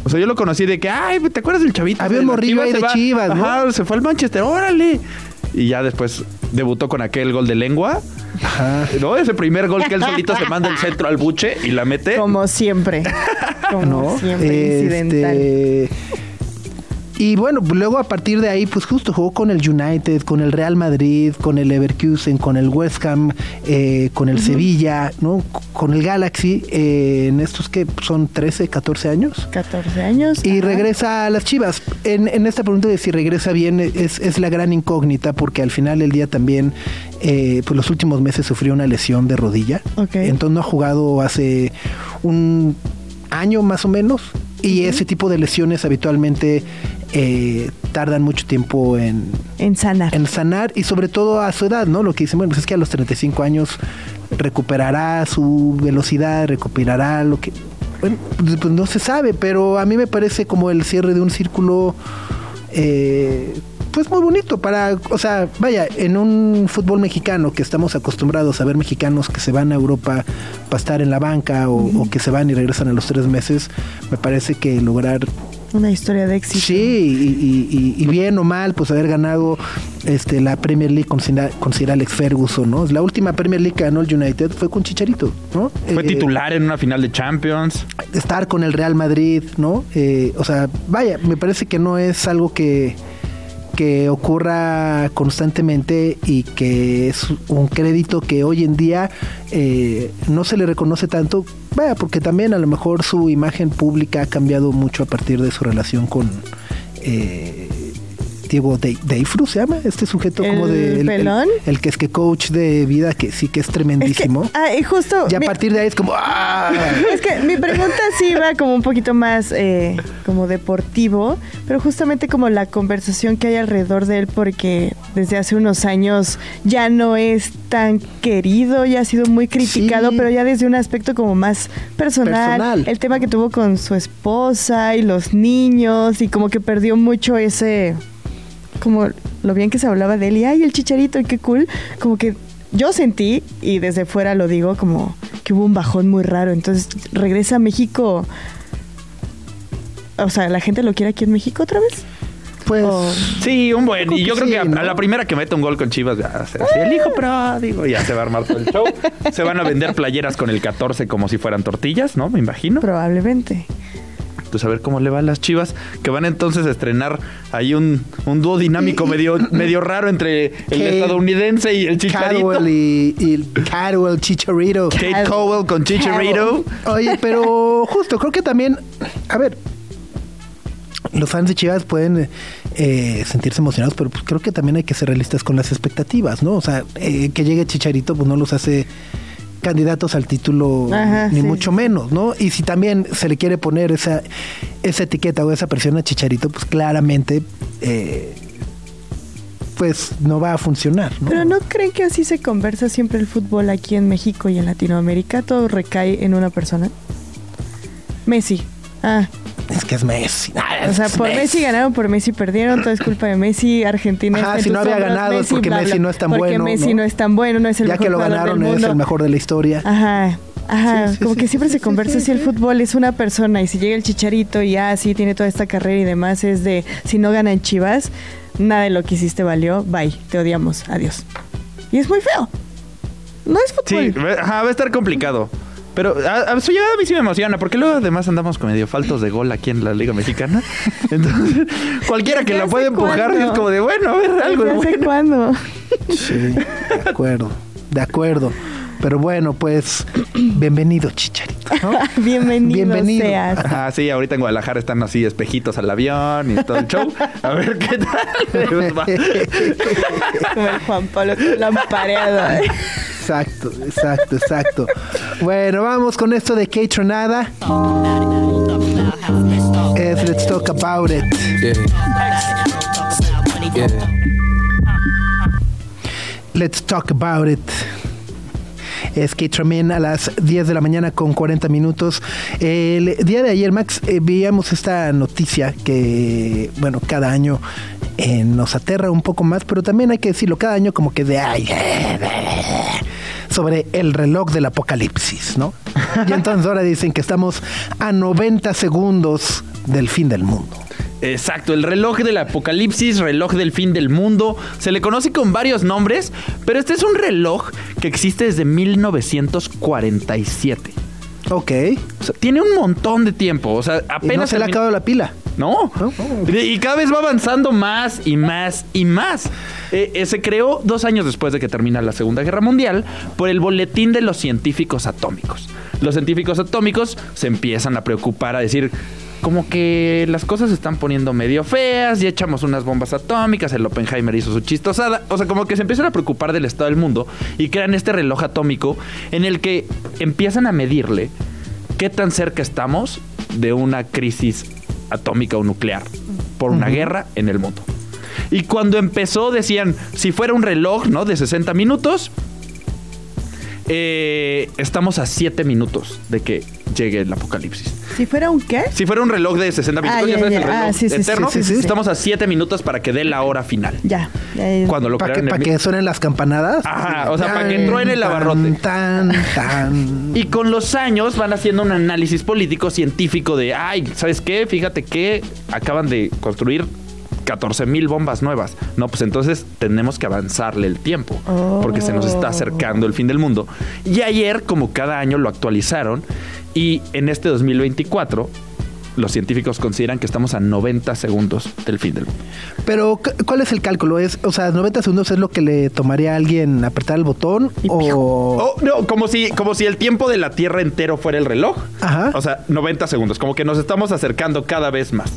O sea, yo lo conocí de que, ay, ¿te acuerdas del chavito? Había un morrillo ahí de va- Chivas, ¿no? Ajá, se fue al Manchester, órale. Y ya después debutó con aquel gol de lengua. Ajá. ¿No? Ese primer gol que él solito se manda el centro al buche y la mete. Como siempre. Como ¿no? siempre, incidental. Y bueno, luego a partir de ahí, pues justo jugó con el United, con el Real Madrid, con el Leverkusen, con el West Ham, eh, con el Sevilla, ¿no? Con el Galaxy, eh, en estos que son 13, 14 años. 14 años. Y ajá. regresa a las Chivas. En, en esta pregunta de si regresa bien es, es la gran incógnita porque al final del día también, eh, pues los últimos meses sufrió una lesión de rodilla. Ok. Entonces no ha jugado hace un año más o menos. Y ese tipo de lesiones habitualmente eh, tardan mucho tiempo en, En sanar. en sanar y sobre todo a su edad, ¿no? Lo que dicen, bueno, pues es que a los 35 años recuperará su velocidad, recuperará lo que... Bueno, pues, no se sabe, pero a mí me parece como el cierre de un círculo, eh, pues muy bonito para, o sea, vaya, en un fútbol mexicano que estamos acostumbrados a ver mexicanos que se van a Europa para estar en la banca o, o que se van y regresan a los tres meses, me parece que lograr Una historia de éxito. Sí, y, y- y- y bien o mal, pues haber ganado este la Premier League con, Sir- con Sir Alex Ferguson, ¿no? La última Premier League que ganó el United fue con Chicharito, ¿no? Fue Eh, titular en una final de Champions. Estar con el Real Madrid, ¿no? Eh, o sea, vaya, me parece que no es algo que, que ocurra constantemente y que es un crédito que hoy en día eh, no se le reconoce tanto, vaya, porque también a lo mejor su imagen pública ha cambiado mucho a partir de su relación con, eh, Diego Deifru se llama, este sujeto como de... ¿El pelón? El, que es que coach de vida, que sí que es tremendísimo. ah, y justo... Y a partir de ahí es como... ¡ah! Es que mi pregunta sí va como un poquito más eh, como deportivo, pero justamente como la conversación que hay alrededor de él, porque desde hace unos años ya no es tan querido, ya ha sido muy criticado, pero ya desde un aspecto como más personal, El tema que tuvo con su esposa y los niños y como que perdió mucho ese como lo bien que se hablaba de él y ay el chicharito y qué cool como que yo sentí y desde fuera lo digo como que hubo un bajón muy raro entonces regresa a México o sea la gente lo quiere aquí en México otra vez pues sí, un buen. Y yo creo que a, la primera que mete un gol con Chivas, ya se así el hijo digo, ya se va a armar todo el show. se van a vender playeras con el 14 como si fueran tortillas, ¿no? Me imagino. Probablemente pues a ver cómo le van las chivas, que van entonces a estrenar ahí un, un dúo dinámico medio, medio raro entre el estadounidense y el chicharito. Cadwell y, y Cadwell, Chicharito. Kate Cowell con Chicharito. Oye, pero justo, creo que también, a ver, los fans de Chivas pueden eh, sentirse emocionados, pero pues creo que también hay que ser realistas con las expectativas, ¿no? O sea, eh, que llegue Chicharito, pues no los hace candidatos al título, ni mucho menos, ¿no? Y si también se le quiere poner esa, esa etiqueta o esa presión a Chicharito, pues claramente, eh, pues no va a funcionar, ¿no? Pero ¿no creen que así se conversa siempre el fútbol aquí en México y en Latinoamérica? Todo recae en una persona. Messi. Ah, es que es Messi. o sea, por Messi. ganaron, por Messi perdieron, todo es culpa de Messi, Argentina. Ah, si no había ganado es porque Messi no es tan bueno. Porque Messi ¿no? es tan bueno, no es el ya mejor Ya que lo ganaron es el mejor de la historia. Ajá. Ajá, como que siempre se conversa si el fútbol es una persona y si llega el chicharito y ya sí tiene toda esta carrera y demás es de si no ganan Chivas, nada de lo que hiciste valió, bye, te odiamos, adiós. Y es muy feo. No es fútbol. Sí, ajá, va a estar complicado. Pero a, su llegada a mí sí me emociona, porque luego además andamos con medio faltos de gol aquí en la Liga Mexicana. Entonces, cualquiera que la pueda empujar es como de, bueno, a ver, algo de bueno. cuándo? Sí, de acuerdo, de acuerdo. Pero bueno, pues bienvenido, Chicharito. bienvenido, bienvenido. Seas. Ah, sí, ahorita en Guadalajara están así espejitos al avión y todo el show. A ver qué tal. Como el Juan Pablo lampareado. Exacto, exacto, exacto. Bueno, vamos con esto de Kate Tronada. Es Let's Talk About It. Let's Talk About It es Kate a las 10 de la mañana con 40 minutos. El día de ayer, Max, eh, veíamos esta noticia que, bueno, cada año eh, nos aterra un poco más, pero también hay que decirlo, cada año como que de ay, sobre el reloj del apocalipsis, ¿no? Y entonces ahora dicen que estamos a 90 segundos del fin del mundo. Exacto, el reloj del apocalipsis, reloj del fin del mundo. Se le conoce con varios nombres, pero este es un reloj que existe desde 1947. Ok. O sea, tiene un montón de tiempo. O sea, apenas. se le ha acabado la pila. No. Y cada vez va avanzando más y más y más. Eh, eh, se creó dos años después de que termina la Segunda Guerra Mundial por el Boletín de los Científicos Atómicos. Los científicos atómicos se empiezan a preocupar a decir, como que las cosas se están poniendo medio feas, y echamos unas bombas atómicas, el Oppenheimer hizo su chistosada, o sea, como que se empiezan a preocupar del estado del mundo y crean este reloj atómico en el que empiezan a medirle qué tan cerca estamos de una crisis atómica o nuclear por una guerra en el mundo. Y cuando empezó decían, si fuera un reloj, ¿no? De 60 minutos, eh, estamos a 7 minutos de que llegue el apocalipsis. ¿Si fuera un qué? Si fuera un reloj de 60 minutos, ah, ya, sabes, el reloj ah, sí, eterno, estamos a 7 minutos para que dé la hora final. Ya. Cuando lo Para que, que, suenen las campanadas. Ajá, o sea, para que truene el abarrote. Tan, tan. Y con los años van haciendo un análisis político científico de, ay, ¿sabes qué? Fíjate que acaban de construir 14 mil bombas nuevas. No, pues entonces tenemos que avanzarle el tiempo, porque se nos está acercando el fin del mundo. Y ayer, como cada año, lo actualizaron y en este 2024 los científicos consideran que estamos a 90 segundos del fin del mundo. Pero, ¿cuál es el cálculo? ¿Es, o sea, 90 segundos es lo que le tomaría a alguien apretar el botón o... Oh, no, como si, como si el tiempo de la Tierra entero fuera el reloj. Ajá. O sea, 90 segundos, como que nos estamos acercando cada vez más.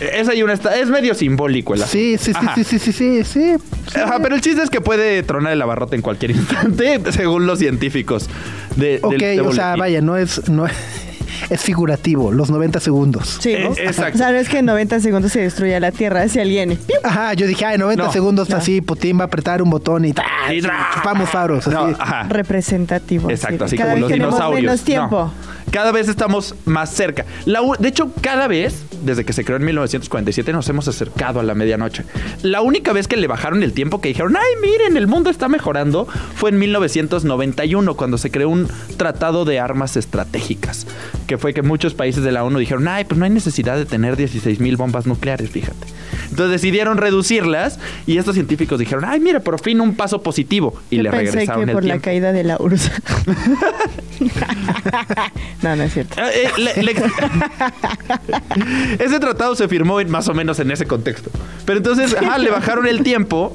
Es ahí una esta- es medio simbólico el asunto. Sí, sí, sí, sí, sí, sí, sí, sí. Ajá, pero el chiste es que puede tronar el abarrote en cualquier instante, según los científicos. De, Ok, del- de o sea, vaya, no es, no es figurativo, los 90 segundos. Sí, Eh, ¿no? exacto. O sea, no es que en 90 segundos se destruya la Tierra si alguien... ¡piu! Ajá, yo dije, ay, 90 No. segundos así, Putin va a apretar un botón y. Y chupamos faros. No, así. ajá. representativo. Exacto, sí. así Cada como vez los dinosaurios. menos tiempo. Cada vez estamos más cerca. La de hecho, cada vez, desde que se creó en 1947, nos hemos acercado a la medianoche. La única vez que le bajaron el tiempo, que dijeron, ay, miren, el mundo está mejorando, fue en 1991, cuando se creó un tratado de armas estratégicas, que fue que muchos países de la ONU dijeron, ay, pues no hay necesidad de tener 16 mil bombas nucleares, fíjate. Entonces decidieron reducirlas y estos científicos dijeron, ay, mira, por fin un paso positivo. Y Yo le pensé regresaron que el por la caída de la URSS. no, no es cierto. Eh, eh, le- le- ese tratado se firmó en- más o menos en ese contexto. Pero entonces, ajá, le bajaron el tiempo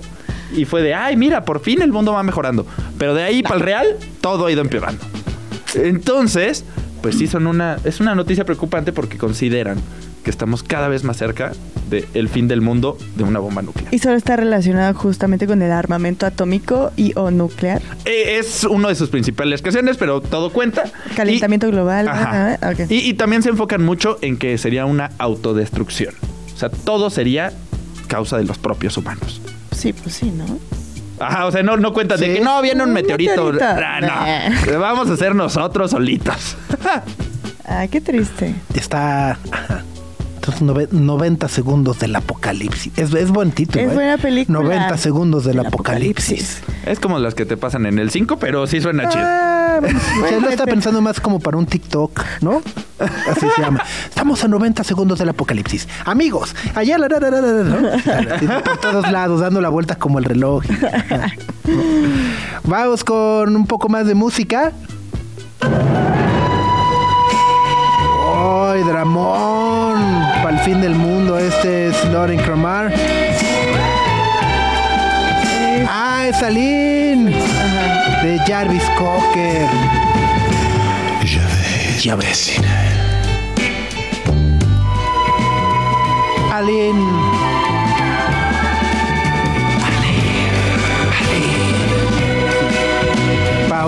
y fue de, ay, mira, por fin el mundo va mejorando. Pero de ahí para el real, todo ha ido empeorando. Entonces, pues sí, son una, es una noticia preocupante porque consideran que estamos cada vez más cerca del fin del mundo de una bomba nuclear. Y solo está relacionado justamente con el armamento atómico y o nuclear. Eh, es uno de sus principales creaciones, pero todo cuenta. Calentamiento Y- global. Ajá. ah, y, y también se enfocan mucho en que sería una autodestrucción. O sea, todo sería causa de los propios humanos. Sí, pues sí, ¿no? Ajá, o sea, no, no cuentan de que no viene un Un meteorito. meteorito. Ah, no. Vamos a ser nosotros solitos. Ah, qué triste. Está... Entonces, nove- 90 segundos del apocalipsis. Es, es buen título. Es ¿eh? buena película. 90 segundos del El apocalipsis. es como las que te pasan en el 5, pero sí suena chido. Ah, o sea, lo está pensando más como para un TikTok, ¿no? Así se llama. Estamos a 90 segundos del apocalipsis. Amigos, allá la, la, la, la, la, la, ¿no? Así, por todos lados, dando la vuelta como el reloj. Vamos con un poco más de música. ¡Ay, Dramón! Para el fin del mundo, este es Loren Cramar. ¡Ah, es Aline! De Jarvis Cocker. Ya ves. Aline. Para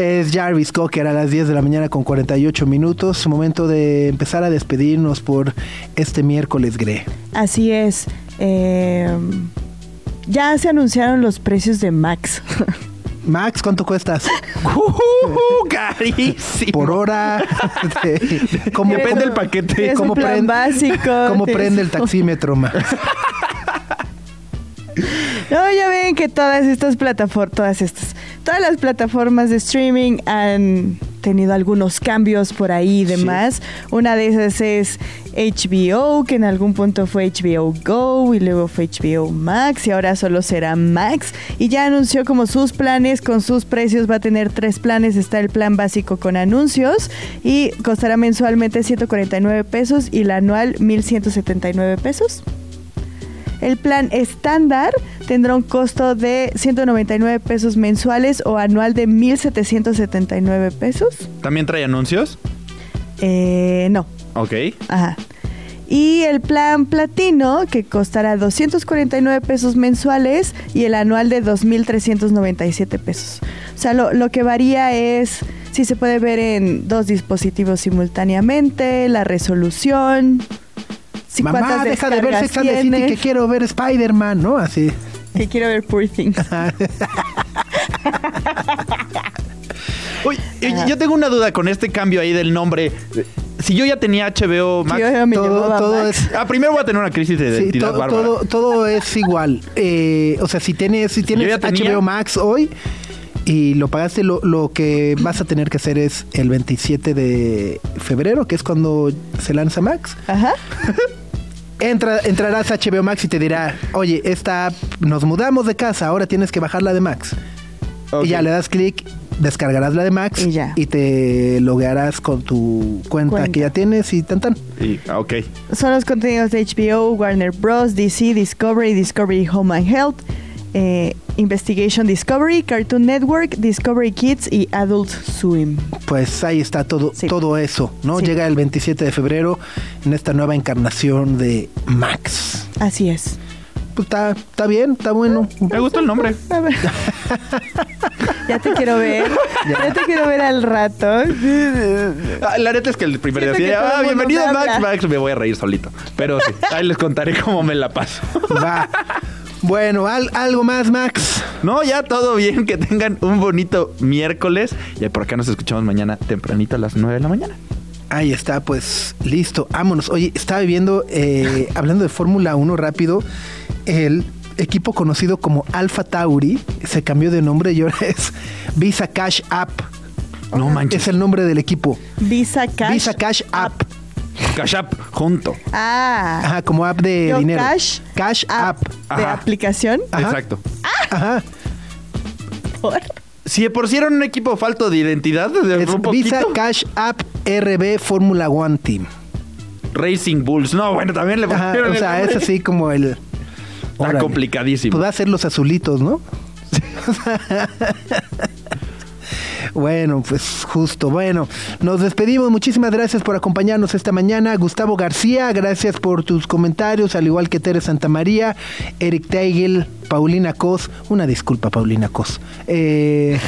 Es Jarvis Cocker a las 10 de la mañana con 48 minutos. Momento de empezar a despedirnos por este miércoles gre. Así es. Eh, ya se anunciaron los precios de Max. Max, ¿cuánto cuestas? Uh, carísimo. Por hora. ¿Cómo, Depende del paquete. Es ¿Cómo un plan prende- básico. ¿Cómo prende el taxímetro, Max? No, ya ven que todas estas plataformas, todas estas, todas las plataformas de streaming han tenido algunos cambios por ahí y demás. Una de esas es HBO, que en algún punto fue HBO Go y luego fue HBO Max y ahora solo será Max. Y ya anunció como sus planes, con sus precios, va a tener tres planes. Está el plan básico con anuncios y costará mensualmente 149 pesos y el anual 1179 pesos. El plan estándar tendrá un costo de 199 pesos mensuales o anual de 1.779 pesos. ¿También trae anuncios? Eh, no, Ok. ajá. Y el plan platino, que costará 249 pesos mensuales y el anual de 2.397 pesos. O sea, lo, lo que varía es si se puede ver en dos dispositivos simultáneamente, la resolución, si Mamá, deja de ver Sex and the City que quiero ver Spider-Man, ¿no? Así. Que quiero ver Poor Things. Uy, y yo tengo una duda con este cambio ahí del nombre. Si yo ya tenía HBO Max. Yo ya me todo llamaba todo Max. es Ah, primero voy a tener una crisis de Sí, identidad todo, bárbara. todo, todo es igual. Eh, o sea, si tienes, si tienes tenía- HBO Max hoy y lo pagaste, lo, lo que vas a tener que hacer es el 27 de febrero, que es cuando se lanza Max. Ajá. Entra, entrarás a HBO Max y te dirá, oye, esta app, nos mudamos de casa, ahora tienes que bajarla de Max. Y ya le das clic descargarás la de Max Y ya. te loguearás con tu cuenta, Cuenta. que ya tienes y tan tan. Ah, ok. Son los contenidos de HBO, Warner Bros., DC, Discovery, Discovery Home and Health, eh, Investigation Discovery, Cartoon Network, Discovery Kids y Adult Swim. Pues ahí está todo, Sí. todo eso, ¿no? Sí. Llega el 27 de febrero en esta nueva encarnación de Max. Así es. Pues está, está bien, está bueno. Me gustó el nombre. A ver. ya te quiero ver. Ya te quiero ver al rato. Ah, la neta es que el primer día Siento que todo ah, bienvenido Max, habla". Max, me voy a reír solito. Pero sí, ahí les contaré cómo me la paso. Va. Bueno, al- algo más, Max. No, ya todo bien, que tengan un bonito miércoles. Y por acá nos escuchamos mañana tempranito a las 9 de la mañana. Ahí está, pues listo, vámonos. Oye, estaba viendo, eh, hablando de Fórmula 1 rápido, el equipo conocido como Alpha Tauri se cambió de nombre y ahora es Visa Cash App. No manches. Es el nombre del equipo. Visa Cash. Visa Cash App. Cash App junto. Ah. Ajá, como app de Yo dinero. Cash. Cash App. De Ajá. aplicación. Ajá. Exacto. Ajá. Por- Si de por sí era un equipo falto de identidad, de Es un poquito. Visa Cash App RB Fórmula One Team. Racing Bulls. No, bueno, también le Ajá, pusieron o el sea, nombre. es así como el... Está Órale. complicadísimo. Pues va a ser los azulitos, ¿no? Bueno, pues justo. Bueno, nos despedimos. Muchísimas gracias por acompañarnos esta mañana. Gustavo García, gracias por tus comentarios, al igual que Tere Santamaría, Eric Teigel, Paulina Cos. Una disculpa, Paulina Cos. Eh,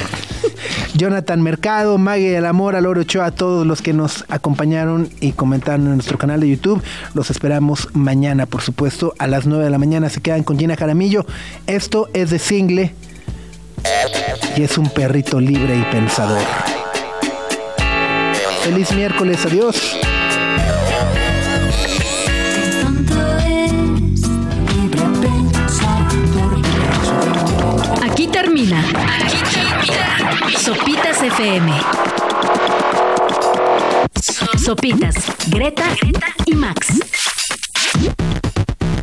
Jonathan Mercado, Maggie del Amor, Aloro Ochoa, a todos los que nos acompañaron y comentaron en nuestro canal de YouTube. Los esperamos mañana, por supuesto, a las 9 de la mañana. Se quedan con Gina Jaramillo. Esto es de Single y es un perrito libre y pensador. Feliz miércoles, adiós. Aquí termina. Aquí termina. Sopitas FM. Sopitas, Greta, Greta y Max.